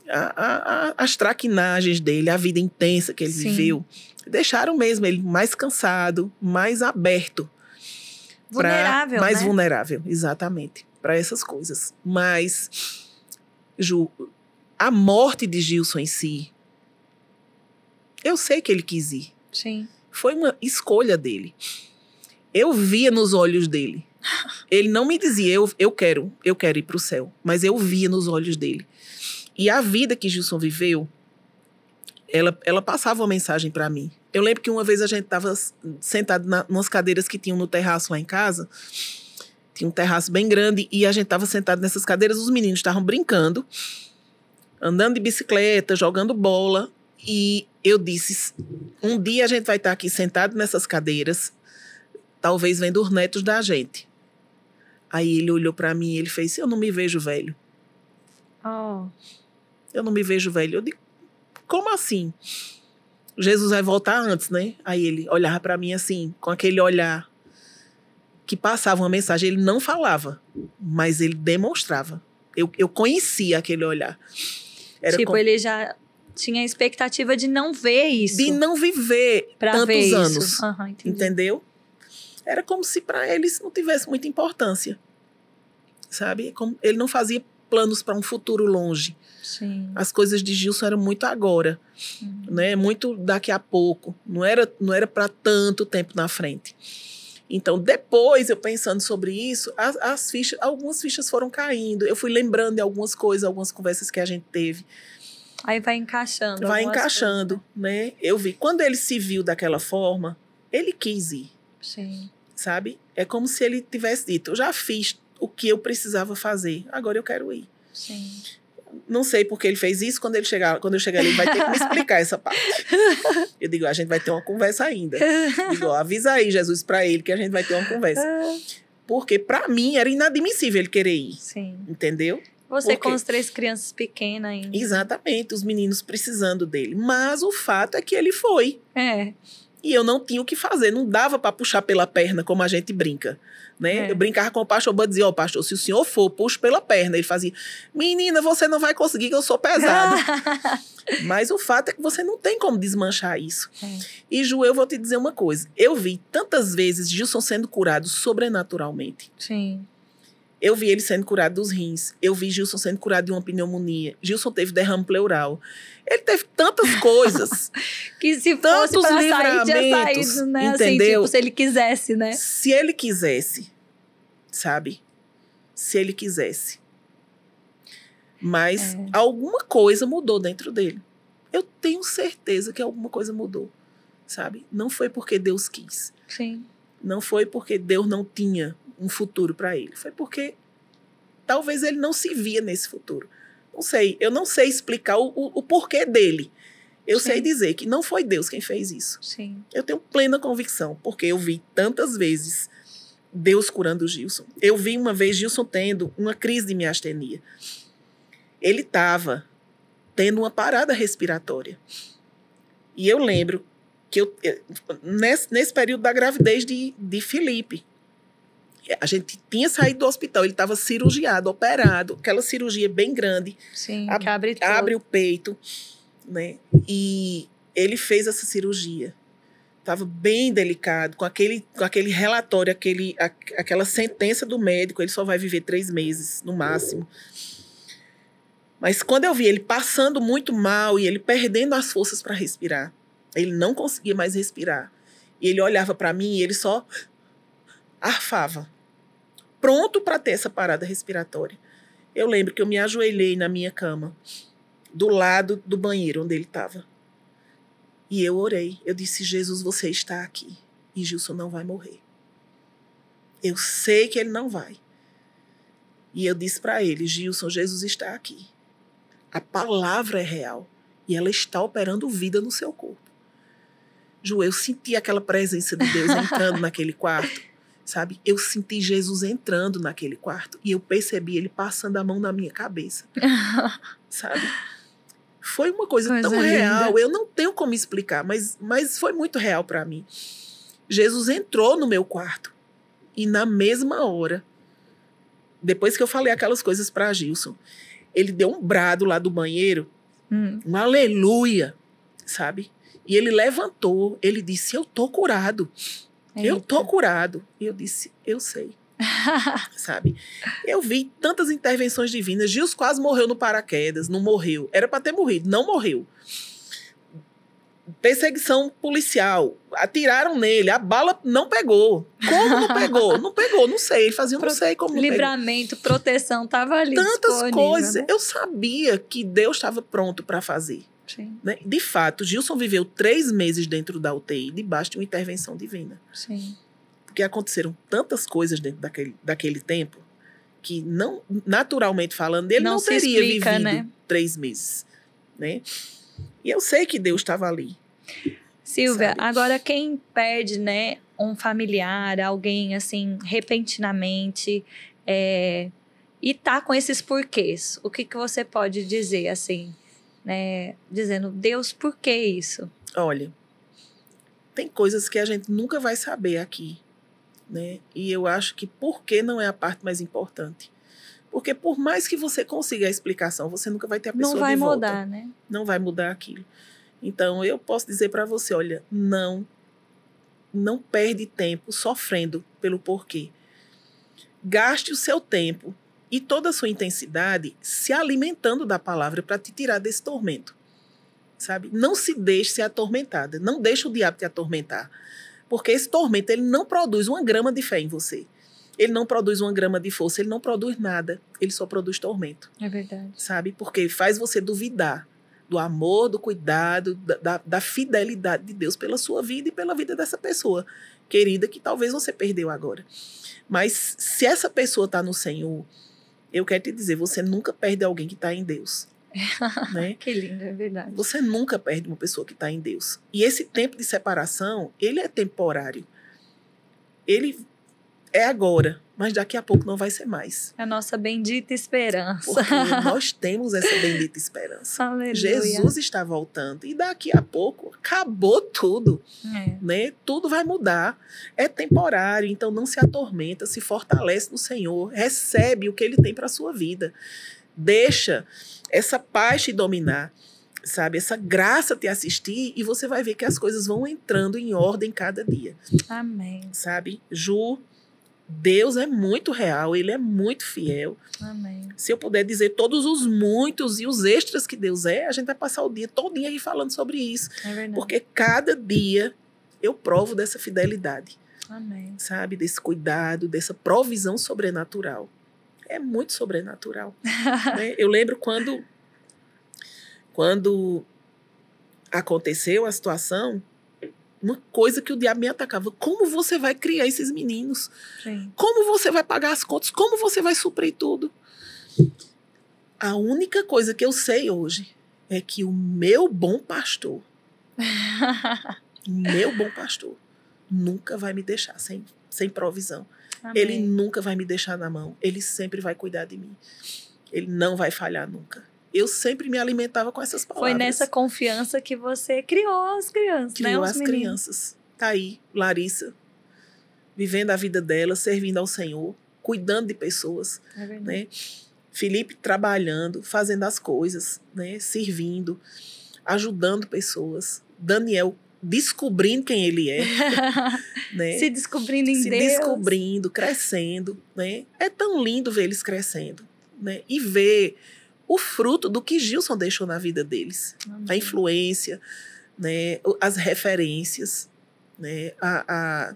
B: a- a- as traquinagens dele, a vida intensa que ele
A: Sim.
B: viveu, deixaram mesmo ele mais cansado, mais aberto. pra-
A: Vulnerável,
B: mais
A: né?
B: vulnerável, exatamente, para essas coisas. Mas, Ju, a morte de Gilson em si, eu sei que ele quis ir.
A: Sim.
B: Foi uma escolha dele. Eu via nos olhos dele. *laughs* Ele não me dizia, eu, eu quero, eu quero ir para o céu. Mas eu via nos olhos dele. E a vida que Gilson viveu, ela, ela passava uma mensagem para mim. Eu lembro que uma vez a gente estava sentado na, nas cadeiras que tinham no terraço lá em casa. Tinha um terraço bem grande e a gente estava sentado nessas cadeiras. Os meninos estavam brincando, andando de bicicleta, jogando bola. E eu disse: um dia a gente vai estar aqui sentado nessas cadeiras, talvez vendo os netos da gente. Aí ele olhou para mim e ele fez: Eu não me vejo velho.
A: Oh,
B: Eu não me vejo velho. Eu digo: Como assim? Jesus vai voltar antes, né? Aí ele olhava para mim assim, com aquele olhar que passava uma mensagem. Ele não falava, mas ele demonstrava. Eu, eu conhecia aquele olhar. Era
A: tipo,
B: como
A: ele já tinha a expectativa de não ver isso.
B: de não viver
A: pra
B: tantos anos.
A: Entendi.
B: Entendeu? Era como se para ele isso não tivesse muita importância. Sabe? Como ele não fazia planos para um futuro longe.
A: Sim.
B: As coisas de Gilson eram muito agora,
A: Uhum.
B: né? Muito daqui a pouco. Não era não era para tanto tempo na frente. Então, depois, eu pensando sobre isso, as, as fichas, algumas fichas foram caindo. Eu fui lembrando de algumas coisas, algumas conversas que a gente teve.
A: Aí vai encaixando.
B: Vai encaixando, né? Eu vi. Quando ele se viu daquela forma, ele quis ir.
A: coisas. Sim.
B: sabe? É como se ele tivesse dito: eu já fiz o que eu precisava fazer, agora eu quero ir.
A: Sim.
B: Não sei porque ele fez isso. Quando ele chegar, quando eu chegar ali, ele vai ter que me explicar essa parte. *laughs* Eu digo: a gente vai ter uma conversa ainda. Eu digo: ó, avisa aí, Jesus, para ele que a gente vai ter uma conversa. Porque para mim era inadmissível ele querer ir,
A: Sim.
B: entendeu?
A: Você com as três crianças pequenas ainda.
B: Exatamente, os meninos precisando dele. Mas o fato é que ele foi.
A: É.
B: E eu não tinha o que fazer, não dava para puxar pela perna como a gente brinca, né?
A: É.
B: Eu brincava com o pastor, eu dizia, ó, pastor, se o senhor for, puxa pela perna. Ele fazia, menina, você não vai conseguir que eu sou pesado. *laughs* Mas o fato é que você não tem como desmanchar isso.
A: É.
B: E Ju, eu vou te dizer uma coisa, eu vi tantas vezes Gilson sendo curado sobrenaturalmente.
A: Sim.
B: Eu vi ele sendo curado dos rins. Eu vi Gilson sendo curado de uma pneumonia. Gilson teve derrame pleural. Ele teve tantas *laughs* coisas.
A: Que se fosse
B: Tantos
A: pra sair, tinha saído, né? Assim,
B: entendeu?
A: tipo, se ele quisesse, né?
B: Se ele quisesse, sabe? Se ele quisesse. Mas
A: É.
B: alguma coisa mudou dentro dele. Eu tenho certeza que alguma coisa mudou, sabe? Não foi porque Deus quis.
A: Sim.
B: Não foi porque Deus não tinha um futuro para ele. Foi porque talvez ele não se via nesse futuro. Não sei. Eu não sei explicar o, o, o porquê dele. Eu
A: Sim.
B: sei dizer que não foi Deus quem fez isso.
A: Sim.
B: Eu tenho plena convicção, porque eu vi tantas vezes Deus curando o Gilson. Eu vi uma vez Gilson tendo uma crise de miastenia. Ele estava tendo uma parada respiratória. E eu lembro que eu, nesse, nesse período da gravidez de, de Felipe, a gente tinha saído do hospital, ele estava cirurgiado, operado, aquela cirurgia bem grande,
A: Sim.
B: Ab-
A: que abre
B: abre o peito, né? E ele fez essa cirurgia. Estava bem delicado, com aquele, com aquele relatório, aquele, a- aquela sentença do médico, ele só vai viver três meses, no máximo. Mas quando eu vi ele passando muito mal e ele perdendo as forças para respirar, ele não conseguia mais respirar. E ele olhava para mim e ele só arfava, pronto para ter essa parada respiratória. Eu lembro que eu me ajoelhei na minha cama, do lado do banheiro onde ele estava. E eu orei. Eu disse: Jesus, você está aqui. E Gilson não vai morrer. Eu sei que ele não vai. E eu disse para ele: Gilson, Jesus está aqui. A palavra é real. E ela está operando vida no seu corpo. Ju, eu senti aquela presença de Deus *laughs* entrando naquele quarto sabe? Eu senti Jesus entrando naquele quarto e eu percebi ele passando a mão na minha cabeça, *laughs* sabe? Foi uma coisa, coisa tão linda. real, eu não tenho como explicar, mas, mas foi muito real para mim. Jesus entrou no meu quarto e na mesma hora, depois que eu falei aquelas coisas para Gilson, ele deu um brado lá do banheiro, hum. um aleluia, sabe? E ele levantou, ele disse: Eu tô curado. Eita. Eu tô curado. E eu disse, eu sei. *laughs* Sabe? Eu vi tantas intervenções divinas. Gils quase morreu no paraquedas, não morreu. Era para ter morrido, não morreu. Perseguição policial. Atiraram nele, a bala não pegou. Como não pegou? Não pegou, não sei. Ele fazia, Pro, não sei como.
A: Livramento, proteção, tava ali.
B: Tantas coisas. Né? Eu sabia que Deus estava pronto para fazer. Né? De fato, Gilson viveu três meses dentro da UTI, debaixo de uma intervenção divina.
A: Sim.
B: Porque aconteceram tantas coisas dentro daquele, daquele tempo que, não naturalmente falando, ele não, não teria explica, vivido né? três meses. Né? E eu sei que Deus estava ali.
A: Silvia, sabe? agora quem perde né, um familiar, alguém assim, repentinamente, é, e tá com esses porquês, o que, que você pode dizer assim? Né, dizendo, Deus, por que isso?
B: Olha, tem coisas que a gente nunca vai saber aqui, né? E eu acho que por que não é a parte mais importante. Porque por mais que você consiga a explicação, você nunca vai ter a pessoa
A: Não vai mudar, né?
B: Não vai mudar aquilo. Então eu posso dizer para você, olha, não não perde tempo sofrendo pelo porquê. Gaste o seu tempo e toda a sua intensidade se alimentando da palavra para te tirar desse tormento. Sabe? Não se deixe ser atormentada. Não deixe o diabo te atormentar. Porque esse tormento ele não produz uma grama de fé em você. Ele não produz uma grama de força, ele não produz nada. Ele só produz tormento.
A: É verdade.
B: Sabe? Porque faz você duvidar do amor, do cuidado, da, da, fidelidade de Deus pela sua vida e pela vida dessa pessoa querida que talvez você perdeu agora. Mas se essa pessoa está no Senhor, eu quero te dizer, você nunca perde alguém que está em Deus. *laughs* né?
A: Que lindo, é verdade.
B: Você nunca perde uma pessoa que está em Deus. E esse tempo de separação, ele é temporário. Ele é agora, mas daqui a pouco não vai ser mais.
A: É a nossa bendita esperança.
B: Porque *laughs* nós temos essa bendita esperança.
A: Aleluia.
B: Jesus está voltando e daqui a pouco acabou tudo, é. né? Tudo vai mudar. É temporário, então não se atormenta, se fortalece no Senhor, recebe o que ele tem para sua vida. Deixa essa paz te dominar sabe? Essa graça te assistir e você vai ver que as coisas vão entrando em ordem cada dia.
A: Amém.
B: Sabe? Ju, Deus é muito real, ele é muito fiel.
A: Amém.
B: Se eu puder dizer todos os muitos e os extras que Deus é, a gente vai passar o dia todinho aí falando sobre isso.
A: É verdade.
B: Porque cada dia eu provo dessa fidelidade.
A: Amém.
B: Sabe? Desse cuidado, dessa provisão sobrenatural. É muito sobrenatural. *laughs* né? Eu lembro quando, quando aconteceu a situação, uma coisa que o diabo me atacava. Como você vai criar esses meninos?
A: Sim.
B: Como você vai pagar as contas? Como você vai suprir tudo? A única coisa que eu sei hoje é que o meu bom pastor, *laughs* o meu bom pastor, nunca vai me deixar sem, sem provisão.
A: Amém.
B: Ele nunca vai me deixar na mão. Ele sempre vai cuidar de mim. Ele não vai falhar nunca eu sempre me alimentava com essas palavras.
A: Foi nessa confiança que você criou as crianças,
B: criou né?
A: Criou
B: as meninos. crianças. Tá aí, Larissa, vivendo a vida dela, servindo ao Senhor, cuidando de pessoas,
A: é
B: né? Felipe trabalhando, fazendo as coisas, né? Servindo, ajudando pessoas. Daniel descobrindo quem ele é, *laughs* né?
A: Se descobrindo em
B: Se
A: Deus.
B: Se descobrindo, crescendo, né? É tão lindo ver eles crescendo, né? E ver o fruto do que Gilson deixou na vida deles.
A: Amém.
B: A influência, né, as referências, né, a, a,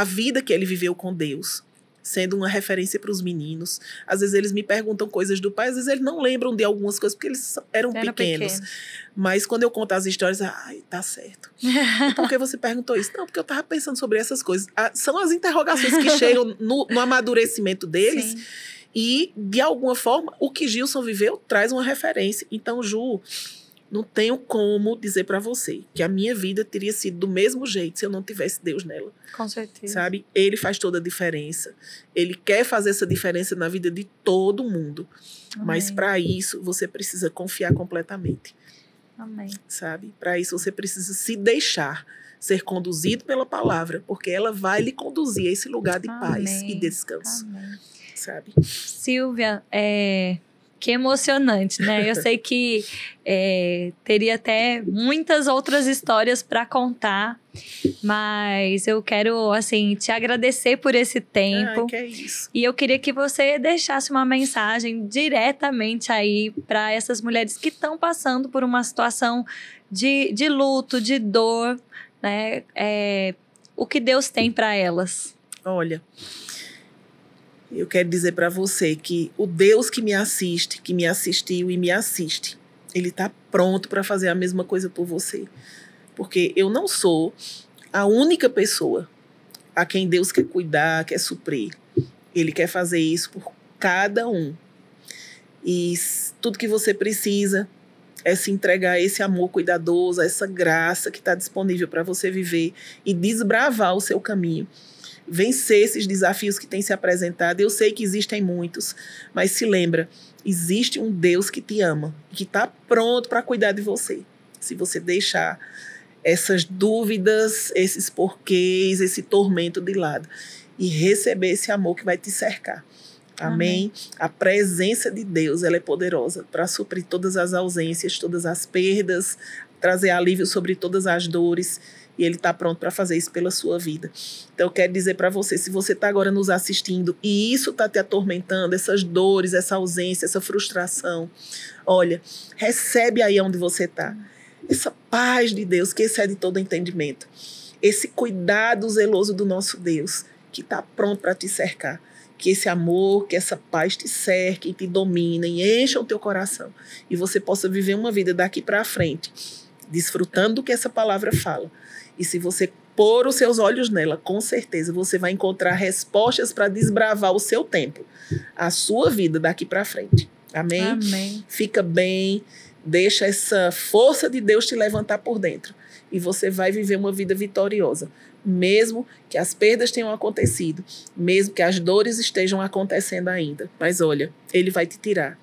B: a vida que ele viveu com Deus, sendo uma referência para os meninos. Às vezes eles me perguntam coisas do pai, às vezes eles não lembram de algumas coisas porque eles eram, eram pequenos. pequenos. Mas quando eu conto as histórias, ai, tá certo. *laughs* e por que você perguntou isso? Não, porque eu tava pensando sobre essas coisas. Ah, são as interrogações que chegam no, no amadurecimento deles. Sim. E, de alguma forma, o que Gilson viveu traz uma referência. Então, Ju, não tenho como dizer para você que a minha vida teria sido do mesmo jeito se eu não tivesse Deus nela.
A: Com certeza.
B: Sabe? Ele faz toda a diferença. Ele quer fazer essa diferença na vida de todo mundo. Amém. Mas para isso você precisa confiar completamente.
A: Amém.
B: Sabe? Para isso você precisa se deixar ser conduzido pela palavra, porque ela vai lhe conduzir a esse lugar de Amém. paz e descanso. Amém. Sabe?
A: Silvia, é, que emocionante, né? Eu sei que é, teria até muitas outras histórias para contar, mas eu quero assim te agradecer por esse tempo.
B: Ai, que é isso.
A: E eu queria que você deixasse uma mensagem diretamente aí para essas mulheres que estão passando por uma situação de, de luto, de dor, né? É, o que Deus tem para elas.
B: Olha, eu quero dizer para você que o Deus que me assiste, que me assistiu e me assiste, ele está pronto para fazer a mesma coisa por você. Porque eu não sou a única pessoa a quem Deus quer cuidar, quer suprir. Ele quer fazer isso por cada um. E tudo que você precisa é se entregar a esse amor cuidadoso, a essa graça que está disponível para você viver e desbravar o seu caminho vencer esses desafios que têm se apresentado. Eu sei que existem muitos, mas se lembra, existe um Deus que te ama, que está pronto para cuidar de você. Se você deixar essas dúvidas, esses porquês, esse tormento de lado e receber esse amor que vai te cercar. Amém? Amém. A presença de Deus, ela é poderosa para suprir todas as ausências, todas as perdas, trazer alívio sobre todas as dores e ele está pronto para fazer isso pela sua vida. Então, eu quero dizer para você: se você está agora nos assistindo e isso está te atormentando, essas dores, essa ausência, essa frustração, olha, recebe aí onde você está. Essa paz de Deus que excede todo entendimento. Esse cuidado zeloso do nosso Deus, que está pronto para te cercar que esse amor, que essa paz te cerque e te domine e encha o teu coração e você possa viver uma vida daqui para frente, desfrutando do que essa palavra fala, e se você pôr os seus olhos nela, com certeza você vai encontrar respostas para desbravar o seu tempo, a sua vida daqui para frente. Amém?
A: Amém.
B: Fica bem, deixa essa força de Deus te levantar por dentro e você vai viver uma vida vitoriosa, mesmo que as perdas tenham acontecido, mesmo que as dores estejam acontecendo ainda. Mas olha, ele vai te tirar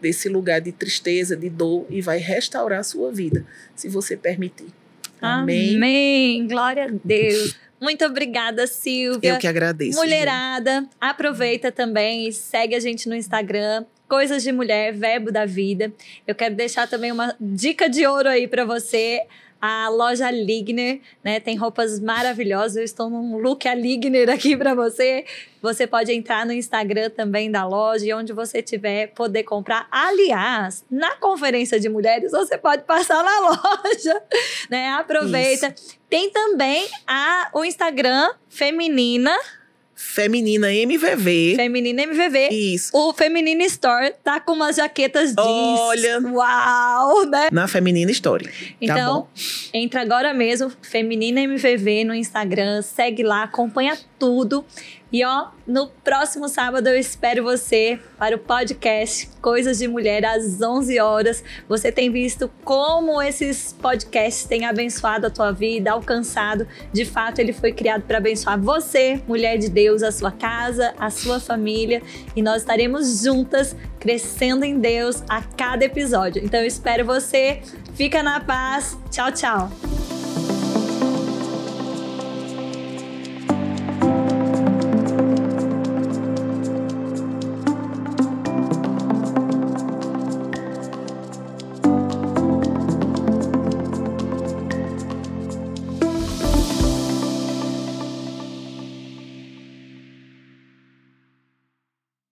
B: desse lugar de tristeza, de dor e vai restaurar a sua vida, se você permitir. Amém.
A: Amém. Glória a Deus. Muito obrigada, Silvia.
B: Eu que agradeço.
A: Mulherada, aproveita também e segue a gente no Instagram. Coisas de Mulher, Verbo da Vida. Eu quero deixar também uma dica de ouro aí para você a loja Ligner, né? Tem roupas maravilhosas. Eu estou num look a Ligner aqui para você. Você pode entrar no Instagram também da loja e onde você tiver poder comprar. Aliás, na conferência de mulheres você pode passar na *laughs* loja, né? Aproveita. Isso. Tem também a o Instagram feminina
B: Feminina MVV.
A: Feminina MVV.
B: Isso.
A: O Feminina Store tá com umas jaquetas jeans.
B: Olha.
A: Uau, né?
B: Na Feminina Store. Tá
A: então,
B: tá
A: entra agora mesmo, Feminina MVV no Instagram, segue lá, acompanha tudo. E ó, no próximo sábado eu espero você para o podcast Coisas de Mulher às 11 horas. Você tem visto como esses podcasts têm abençoado a tua vida, alcançado. De fato, ele foi criado para abençoar você, mulher de Deus, a sua casa, a sua família, e nós estaremos juntas crescendo em Deus a cada episódio. Então eu espero você. Fica na paz. Tchau, tchau.